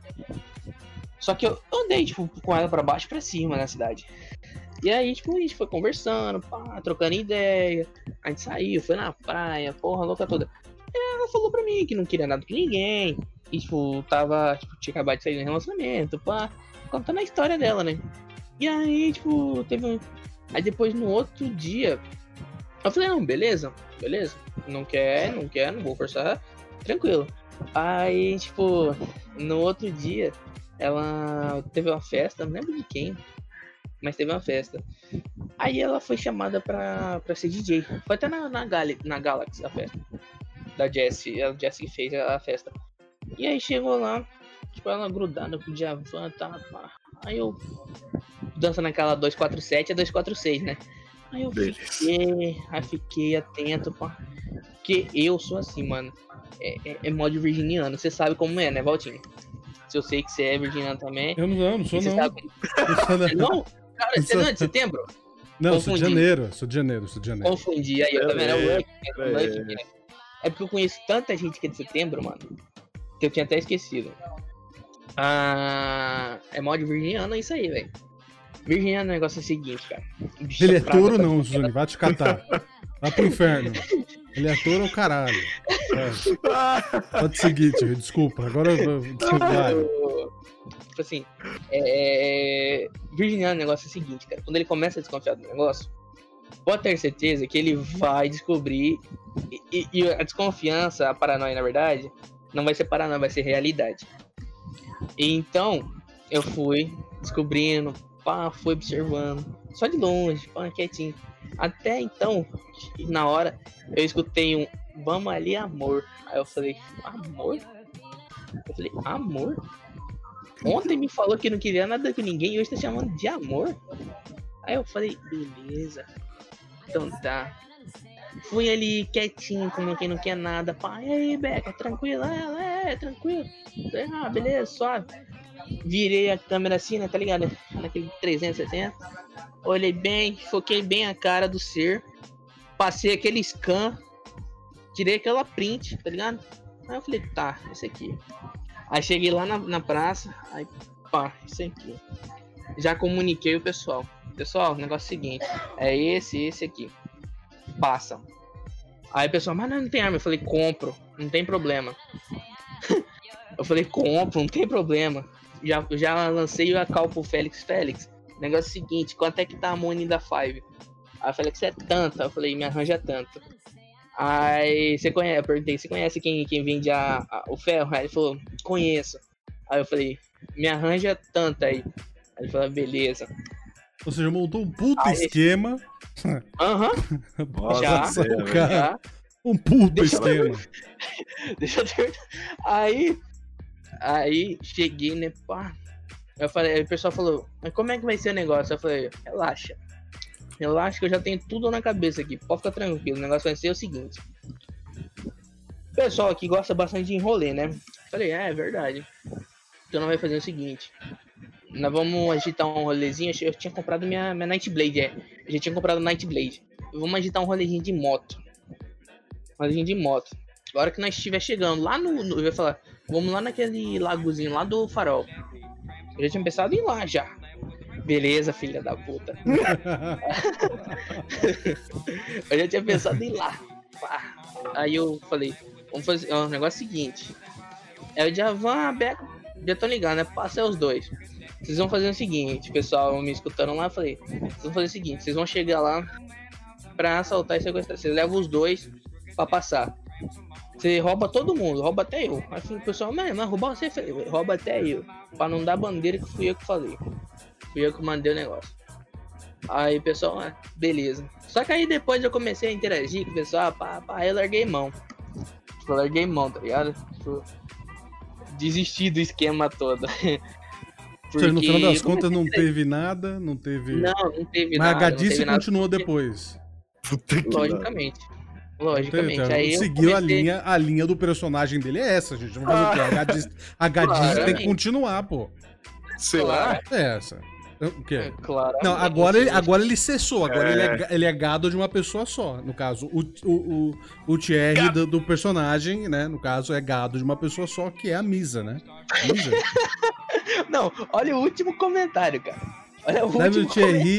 Só que eu andei, tipo, com ela pra baixo e pra cima na cidade. E aí, tipo, a gente foi conversando, pá, trocando ideia. A gente saiu, foi na praia, porra, louca toda. Ela falou pra mim que não queria nada com ninguém. E, tipo, tava, tipo, tinha acabado de sair um relacionamento, pá. Contando a história dela, né? E aí, tipo, teve um. Aí depois no outro dia, eu falei, não, beleza, beleza. Não quer, não quer, não vou forçar. Tranquilo. Aí, tipo, no outro dia, ela teve uma festa, não lembro de quem, mas teve uma festa. Aí ela foi chamada pra, pra ser DJ. Foi até na, na, Gali, na Galaxy a festa. Da Jessie. A Jessie fez a festa. E aí chegou lá, tipo, ela grudada com o Djavan, tá. Aí eu dança naquela 247 é 246, né? Aí eu fiquei, aí fiquei atento, pá. Porque eu sou assim, mano. É, é, é mod virginiano, você sabe como é, né, Valtinho? Se eu sei que você é virginiano também. Eu não, não, não sou você não. sabe- Eu sou da- Não, cara, você não é de setembro? Não, eu sou de janeiro, sou de janeiro, sou de janeiro. Confundi, aí eu também é o É, é Lucky, né? É porque eu conheço tanta gente que é de setembro, mano, que eu tinha até esquecido. Ah, é mod virginiano, é isso aí, velho. Virginiano, o negócio é o seguinte, cara. Bicho Ele é touro pra- não, Suzane, vai te catar. Vai pro inferno. Ele é touro ou caralho. É, pode seguir, tio, desculpa. Agora eu vou- Tipo assim, É, Virginiano, o negócio é o seguinte, cara. Quando ele começa a desconfiar do negócio, pode ter certeza que ele vai descobrir. E, e, a desconfiança, a paranoia, na verdade, não vai ser paranoia, vai ser realidade. Então, eu fui descobrindo, pá, fui observando, só de longe, pá, quietinho. Até então, na hora, eu escutei um vamos ali, amor. Aí eu falei, amor? Eu falei, amor? Ontem me falou que não queria nada com ninguém e hoje tá chamando de amor? Aí eu falei, beleza. Então tá. Fui ali quietinho, como quem não quer nada. Pai, aí, Beca, tranquilo? Ela é, é, tranquilo. Ah, beleza, suave. Virei a câmera assim, né, tá ligado? Naquele 360. Olhei bem, foquei bem a cara do ser. Passei aquele scan. Tirei aquela print, tá ligado? Aí eu falei, tá, esse aqui. Aí cheguei lá na, na praça, aí pá, esse aqui. Já comuniquei o pessoal. Pessoal, o negócio é o seguinte, é esse, esse aqui. Passa. Aí o pessoal, mas não tem arma. Eu falei, compro, não tem problema. Eu falei, compro, não tem problema. Já, já lancei a cal pro Félix Félix. Negócio é o seguinte, quanto é que tá a Money da Five? Aí o Félix é tanto. Eu falei, me arranja tanto. Aí você conhece, eu perguntei, você conhece quem, quem vende a, a, o ferro? Aí ele falou, conheço. Aí eu falei, me arranja tanto aí. Aí ele falou, beleza. Ou seja, montou um puta aí, esquema. Aham. <laughs> Uhum. já, já. Um puta Deixa esquema. Eu... Deixa eu ter... <laughs> Aí, aí cheguei, né, pá. Eu falei, aí o pessoal falou, mas como é que vai ser o negócio? Eu falei, relaxa. Relaxa que eu já tenho tudo na cabeça aqui. Pode ficar tranquilo. O negócio vai ser o seguinte. O pessoal aqui gosta bastante de enrolê, né? Falei, é, é verdade. Então não vai fazer o seguinte. Nós vamos agitar um rolezinho. Eu tinha comprado minha, minha Nightblade, é. Eu já tinha comprado Nightblade. Vamos agitar um rolezinho de moto. Um rolezinho de moto. Agora que nós estiver chegando lá no, no. Eu ia falar, vamos lá naquele lagozinho lá do farol. Eu já tinha pensado em ir lá já. Beleza, filha da puta. <laughs> eu já tinha pensado em ir lá. Aí eu falei, vamos fazer o um negócio seguinte. É o Javan, a já estão ligando, né? Passa os dois. Vocês vão fazer o seguinte, pessoal me escutando lá, eu falei, vocês vão fazer o seguinte, vocês vão chegar lá pra assaltar e sequestrar. Vocês levam os dois pra passar. Você rouba todo mundo, rouba até eu. Aí o pessoal, mas, mas roubar você, falei, rouba até eu. Pra não dar bandeira que fui eu que falei. Fui eu que mandei o negócio. Aí o pessoal, ah, beleza. Só que aí depois eu comecei a interagir com o pessoal, pá, pá, eu larguei mão. Tipo, larguei mão, tá ligado? Tipo, desisti do esquema todo. <laughs> Porque no final das contas não teve nada, não teve. Não, não teve Mas nada. Mas a Gadice continuou nada. depois. Logicamente. Logicamente. Então, aí seguiu comecei... a, linha, a linha do personagem dele é essa, gente. Vamos fazer ah, o quê? A Gadice, a Gadice tem que continuar, pô. Sei lá. É essa. O quê? É, claro. Não, agora ele, agora ele cessou. Agora é. Ele, é, ele é gado de uma pessoa só. No caso, o, o, o, o Thierry do, do, personagem, né? No caso, é gado de uma pessoa só, que é a Misa, né? Misa. <laughs> Não, olha o último comentário, cara. Olha o último do Thierry,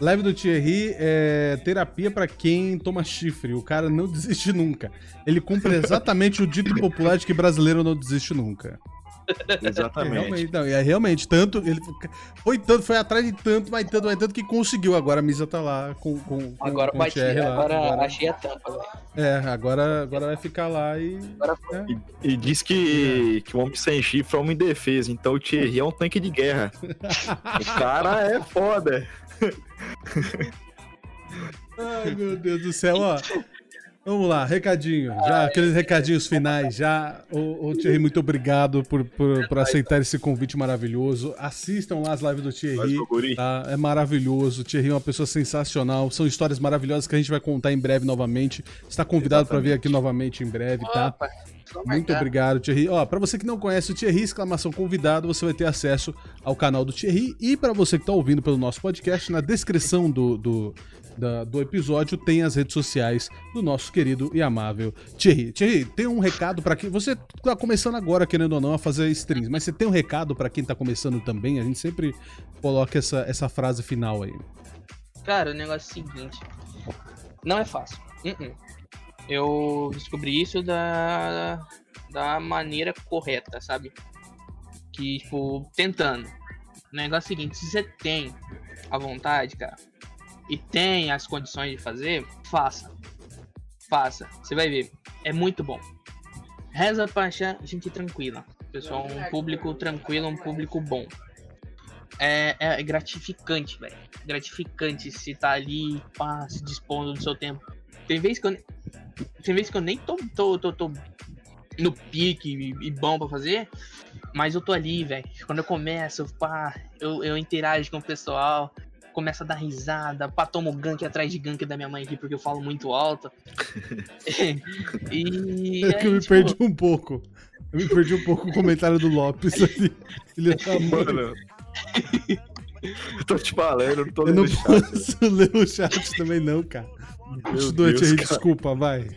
Live do Thierry é terapia para quem toma chifre. O cara não <laughs> desiste nunca. Ele cumpre exatamente o dito popular de que brasileiro não desiste nunca. Exatamente. Realmente, não, é realmente, tanto. Ele foi tanto, foi atrás de tanto, mas tanto, mas tanto que conseguiu. Agora a Misa tá lá com, com, agora com bati, lá. Agora, agora achei a tampa, velho. É, agora, agora vai ficar lá e. É. E, e, diz que, que o homem sem chifre é homem defesa, então o Thierry é um tanque de guerra. o cara é foda. Ai, meu Deus do céu, ó. <laughs> Vamos lá, recadinho. Já aqueles recadinhos finais. Já, o, o Thierry, <laughs> muito obrigado por, por, por, aceitar esse convite maravilhoso. Assistam lá as lives do Thierry. Tá? É maravilhoso. O Thierry é uma pessoa sensacional. São histórias maravilhosas que a gente vai contar em breve novamente. Está convidado para vir aqui novamente em breve, tá? Opa. Muito obrigado, Thierry. Ó, para você que não conhece o Thierry, exclamação convidado, você vai ter acesso ao canal do Thierry. E para você que está ouvindo pelo nosso podcast, na descrição do, do, da, do episódio tem as redes sociais do nosso querido e amável Thierry. Thierry, tem um recado para quem. Você tá começando agora, querendo ou não, a fazer streams, mas você tem um recado para quem tá começando também? A gente sempre coloca essa, essa frase final aí. Cara, o negócio é o seguinte: não é fácil. Uh -uh. Eu descobri isso da, da maneira correta, sabe? Que, tipo, tentando. O negócio é o seguinte, se você tem a vontade, cara, e tem as condições de fazer, faça. Faça. Você vai ver. É muito bom. Reza pra achar gente tranquila. Pessoal, um público tranquilo, um público bom. É, é gratificante, velho. Gratificante se tá ali, pá, se dispondo do seu tempo. Tem vezes que eu, tem vezes que eu nem tô, tô, tô, tô no pique e, bom pra fazer, mas eu tô ali, velho. Quando eu começo, pá, eu, eu interajo com o pessoal, começa a dar risada, pá, tomo gank atrás de gank da minha mãe aqui porque eu falo muito alto. <laughs> e. É que eu me tipo... perdi um pouco. Eu me perdi um pouco com o comentário do Lopes <laughs> ali. Ele tá Mano. eu tô te falando, eu não tô lendo Eu não posso <laughs> ler o chat também, não, cara. Continua aí, desculpa, vai.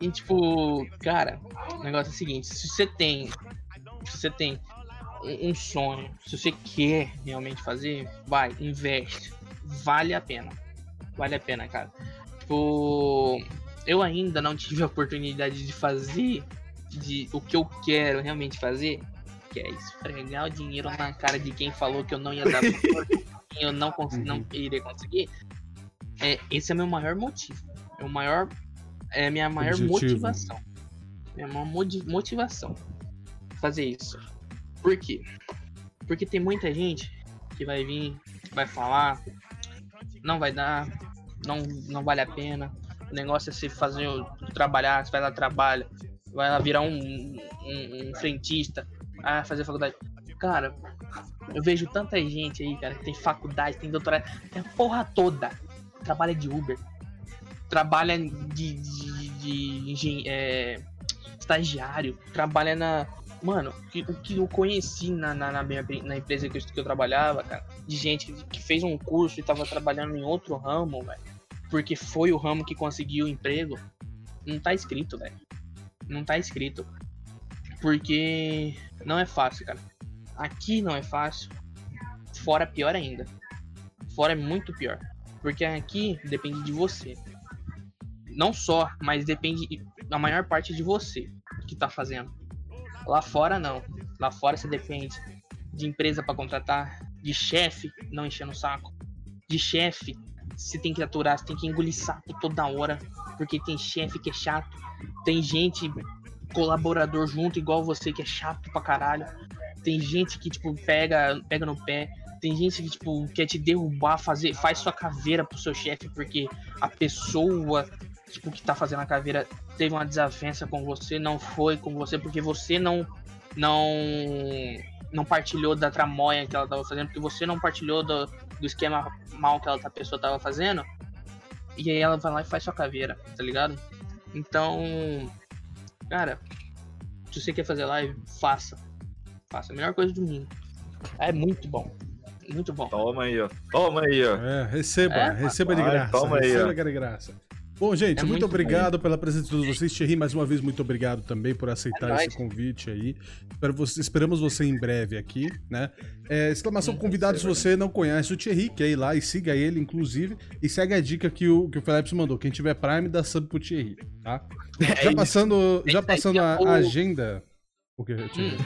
E tipo, cara, o negócio é o seguinte, se você tem. Se você tem um, sonho, se você quer realmente fazer, vai, investe. Vale a pena. Vale a pena, cara. Tipo, eu ainda não tive a oportunidade de fazer de o que eu quero realmente fazer, que é esfregar o dinheiro na cara de quem falou que eu não ia dar <laughs> eu não, consegui, não uhum. iria conseguir. É, esse é meu maior motivo. É o maior é a minha maior Objetivo. motivação. É uma motivação fazer isso. Por quê? Porque tem muita gente que vai vir, vai falar, não vai dar, não, não vale a pena. O negócio é você fazer, trabalhar, você vai lá, trabalha, vai lá virar um, um, um frentista, ah, fazer faculdade. Cara, eu vejo tanta gente aí, cara, que tem faculdade, tem doutorado, tem a porra toda. Trabalha de Uber, trabalha de, de, de, de é, estagiário, trabalha na. Mano, o que eu conheci na, na, na, minha, na empresa que eu, que eu trabalhava, cara, de gente que, que fez um curso e tava trabalhando em outro ramo, velho, porque foi o ramo que conseguiu o emprego, não tá escrito, velho. Não tá escrito. Porque não é fácil, cara. Aqui não é fácil. Fora pior ainda. Fora é muito pior. Porque aqui depende de você não só, mas depende na maior parte de você que tá fazendo. Lá fora não. Lá fora você depende de empresa para contratar, de chefe não enchendo o saco, de chefe você tem que aturar, você tem que engolir sapo toda hora, porque tem chefe que é chato, tem gente colaborador junto igual você que é chato pra caralho. Tem gente que tipo pega, pega no pé, tem gente que tipo quer te derrubar, fazer, faz sua caveira pro seu chefe porque a pessoa tipo, que tá fazendo a caveira teve uma desavença com você, não foi com você, porque você não não não partilhou da tramóia que ela tava fazendo, porque você não partilhou do, do esquema mal que a pessoa tava fazendo. E aí ela vai lá e faz sua caveira, tá ligado? Então, cara, se você quer fazer live, faça. Faça. A melhor coisa do mundo. É muito bom. Muito bom. Toma aí, ó. Toma aí, ó. É, receba, é, receba de graça. Toma receba aí, ó. de graça. Bom, gente, é muito, muito, obrigado bem. pela presença de todos vocês. Thierry, mais uma vez, muito obrigado também por aceitar é esse convite aí. Você, esperamos você em breve aqui, né? É, exclamação convidado se você não conhece o Thierry, quer ir lá e siga ele, inclusive. E segue a dica que o, que o Felipe mandou. Quem tiver Prime, dá sub pro Thierry, tá? <laughs> É já passando, já passando a, a agenda. O que, hum.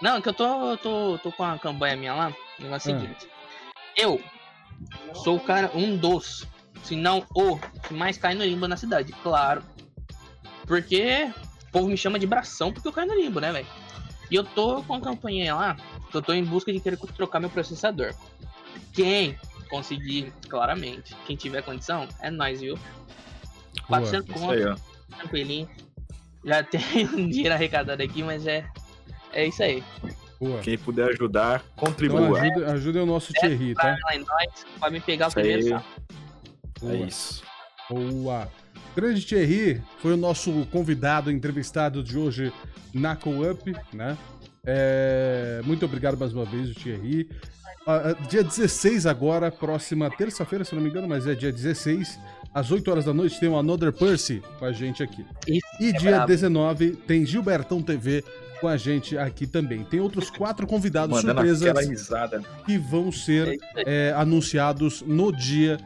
Não, que eu tô, tô, tô com a campanha minha lá. O negócio é o ah. seguinte. Eu sou o cara, um dos se não o que mais cai no limbo na cidade, claro. Porque o povo me chama de bração porque eu caio no limbo, né, velho? E eu tô com a campanha lá, que eu tô em busca de querer trocar meu processador. Quem conseguir, claramente, quem tiver condição, é nós, viu? 400 conto, tranquilinho. Já <laughs> tem um dinheiro arrecadado aqui, mas é, é isso aí. Boa. Quem puder ajudar, contribua. Então, ajude, ajude o nosso Thierry, tá? Nós, pra me pegar o primeiro. Boa. É isso. Boa. Grande Thierry foi o nosso convidado, entrevistado de hoje na Co-Up, né? É... Muito obrigado mais uma vez, o Thierry. Uh, dia 16 agora, próxima terça-feira, se não me engano, mas é dia 16, às 8 horas da noite, tem o Another Percy com a gente aqui. Isso e é dia bravo. 19 tem Gilbertão TV com a gente aqui também. Tem outros quatro convidados Mandando surpresas que vão ser é, anunciados no dia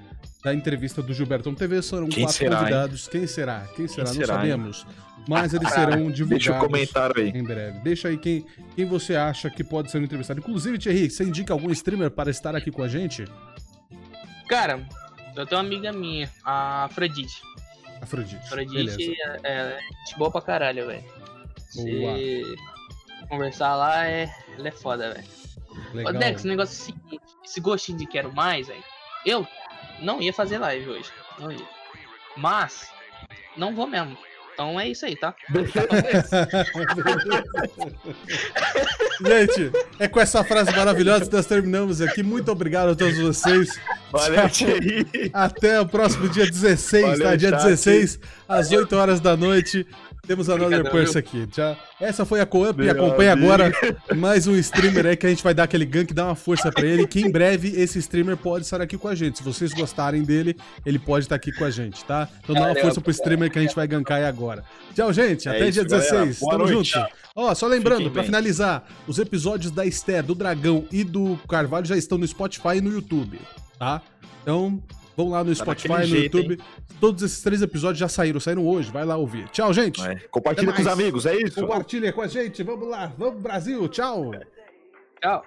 da entrevista do Gilberto TV. Serão Quem quatro será, convidados. Hein? Quem será? Quem será? Quem Não será, sabemos. Hein? mas eles serão divulgados Deixa o comentário aí. em breve. Deixa aí quem, quem você acha que pode ser um entrevistado. Inclusive, Thierry, você indica algum streamer para estar aqui com a gente? Cara, eu tenho uma amiga minha, a Afrodite. Afrodite. Afrodite é, é gente boa pra caralho, velho. Se conversar lá, é, ela é foda, velho. Ô. Dex, o negócio é o seguinte, esse gostinho de quero mais, velho. Eu não ia fazer live hoje. Não ia. Mas, não vou mesmo. Então é isso aí, tá? <laughs> Gente, é com essa frase maravilhosa que nós terminamos aqui. Muito obrigado a todos vocês. Valeu, <laughs> Thierry. Até o próximo dia 16, Valeu, tá? Dia chat. 16, às 8 horas da noite. Temos a Another Purse aqui. Já, essa foi a Co-Up e Meu acompanhe amigo. agora mais um streamer aí que a gente vai dar aquele gank, dar uma força pra ele. Que em breve esse streamer pode estar aqui com a gente. Se vocês gostarem dele, ele pode estar aqui com a gente, tá? Então dá uma força pro streamer que a gente vai gankar aí agora. Tchau, gente. É Até isso, dia galera. 16. Boa Tamo noite. junto. Ó, só lembrando, bem. finalizar, os episódios da Esther, do Dragão e do Carvalho já estão no Spotify e no YouTube, tá? Então, vão lá no Tá Spotify, no jeito, YouTube. Todos esses três episódios já saíram, saíram hoje. Vai lá ouvir. Tchau, gente. É, Compartilha com os amigos, é isso? Compartilha com a gente. Vamos lá. Vamos, Brasil. Tchau. Tchau.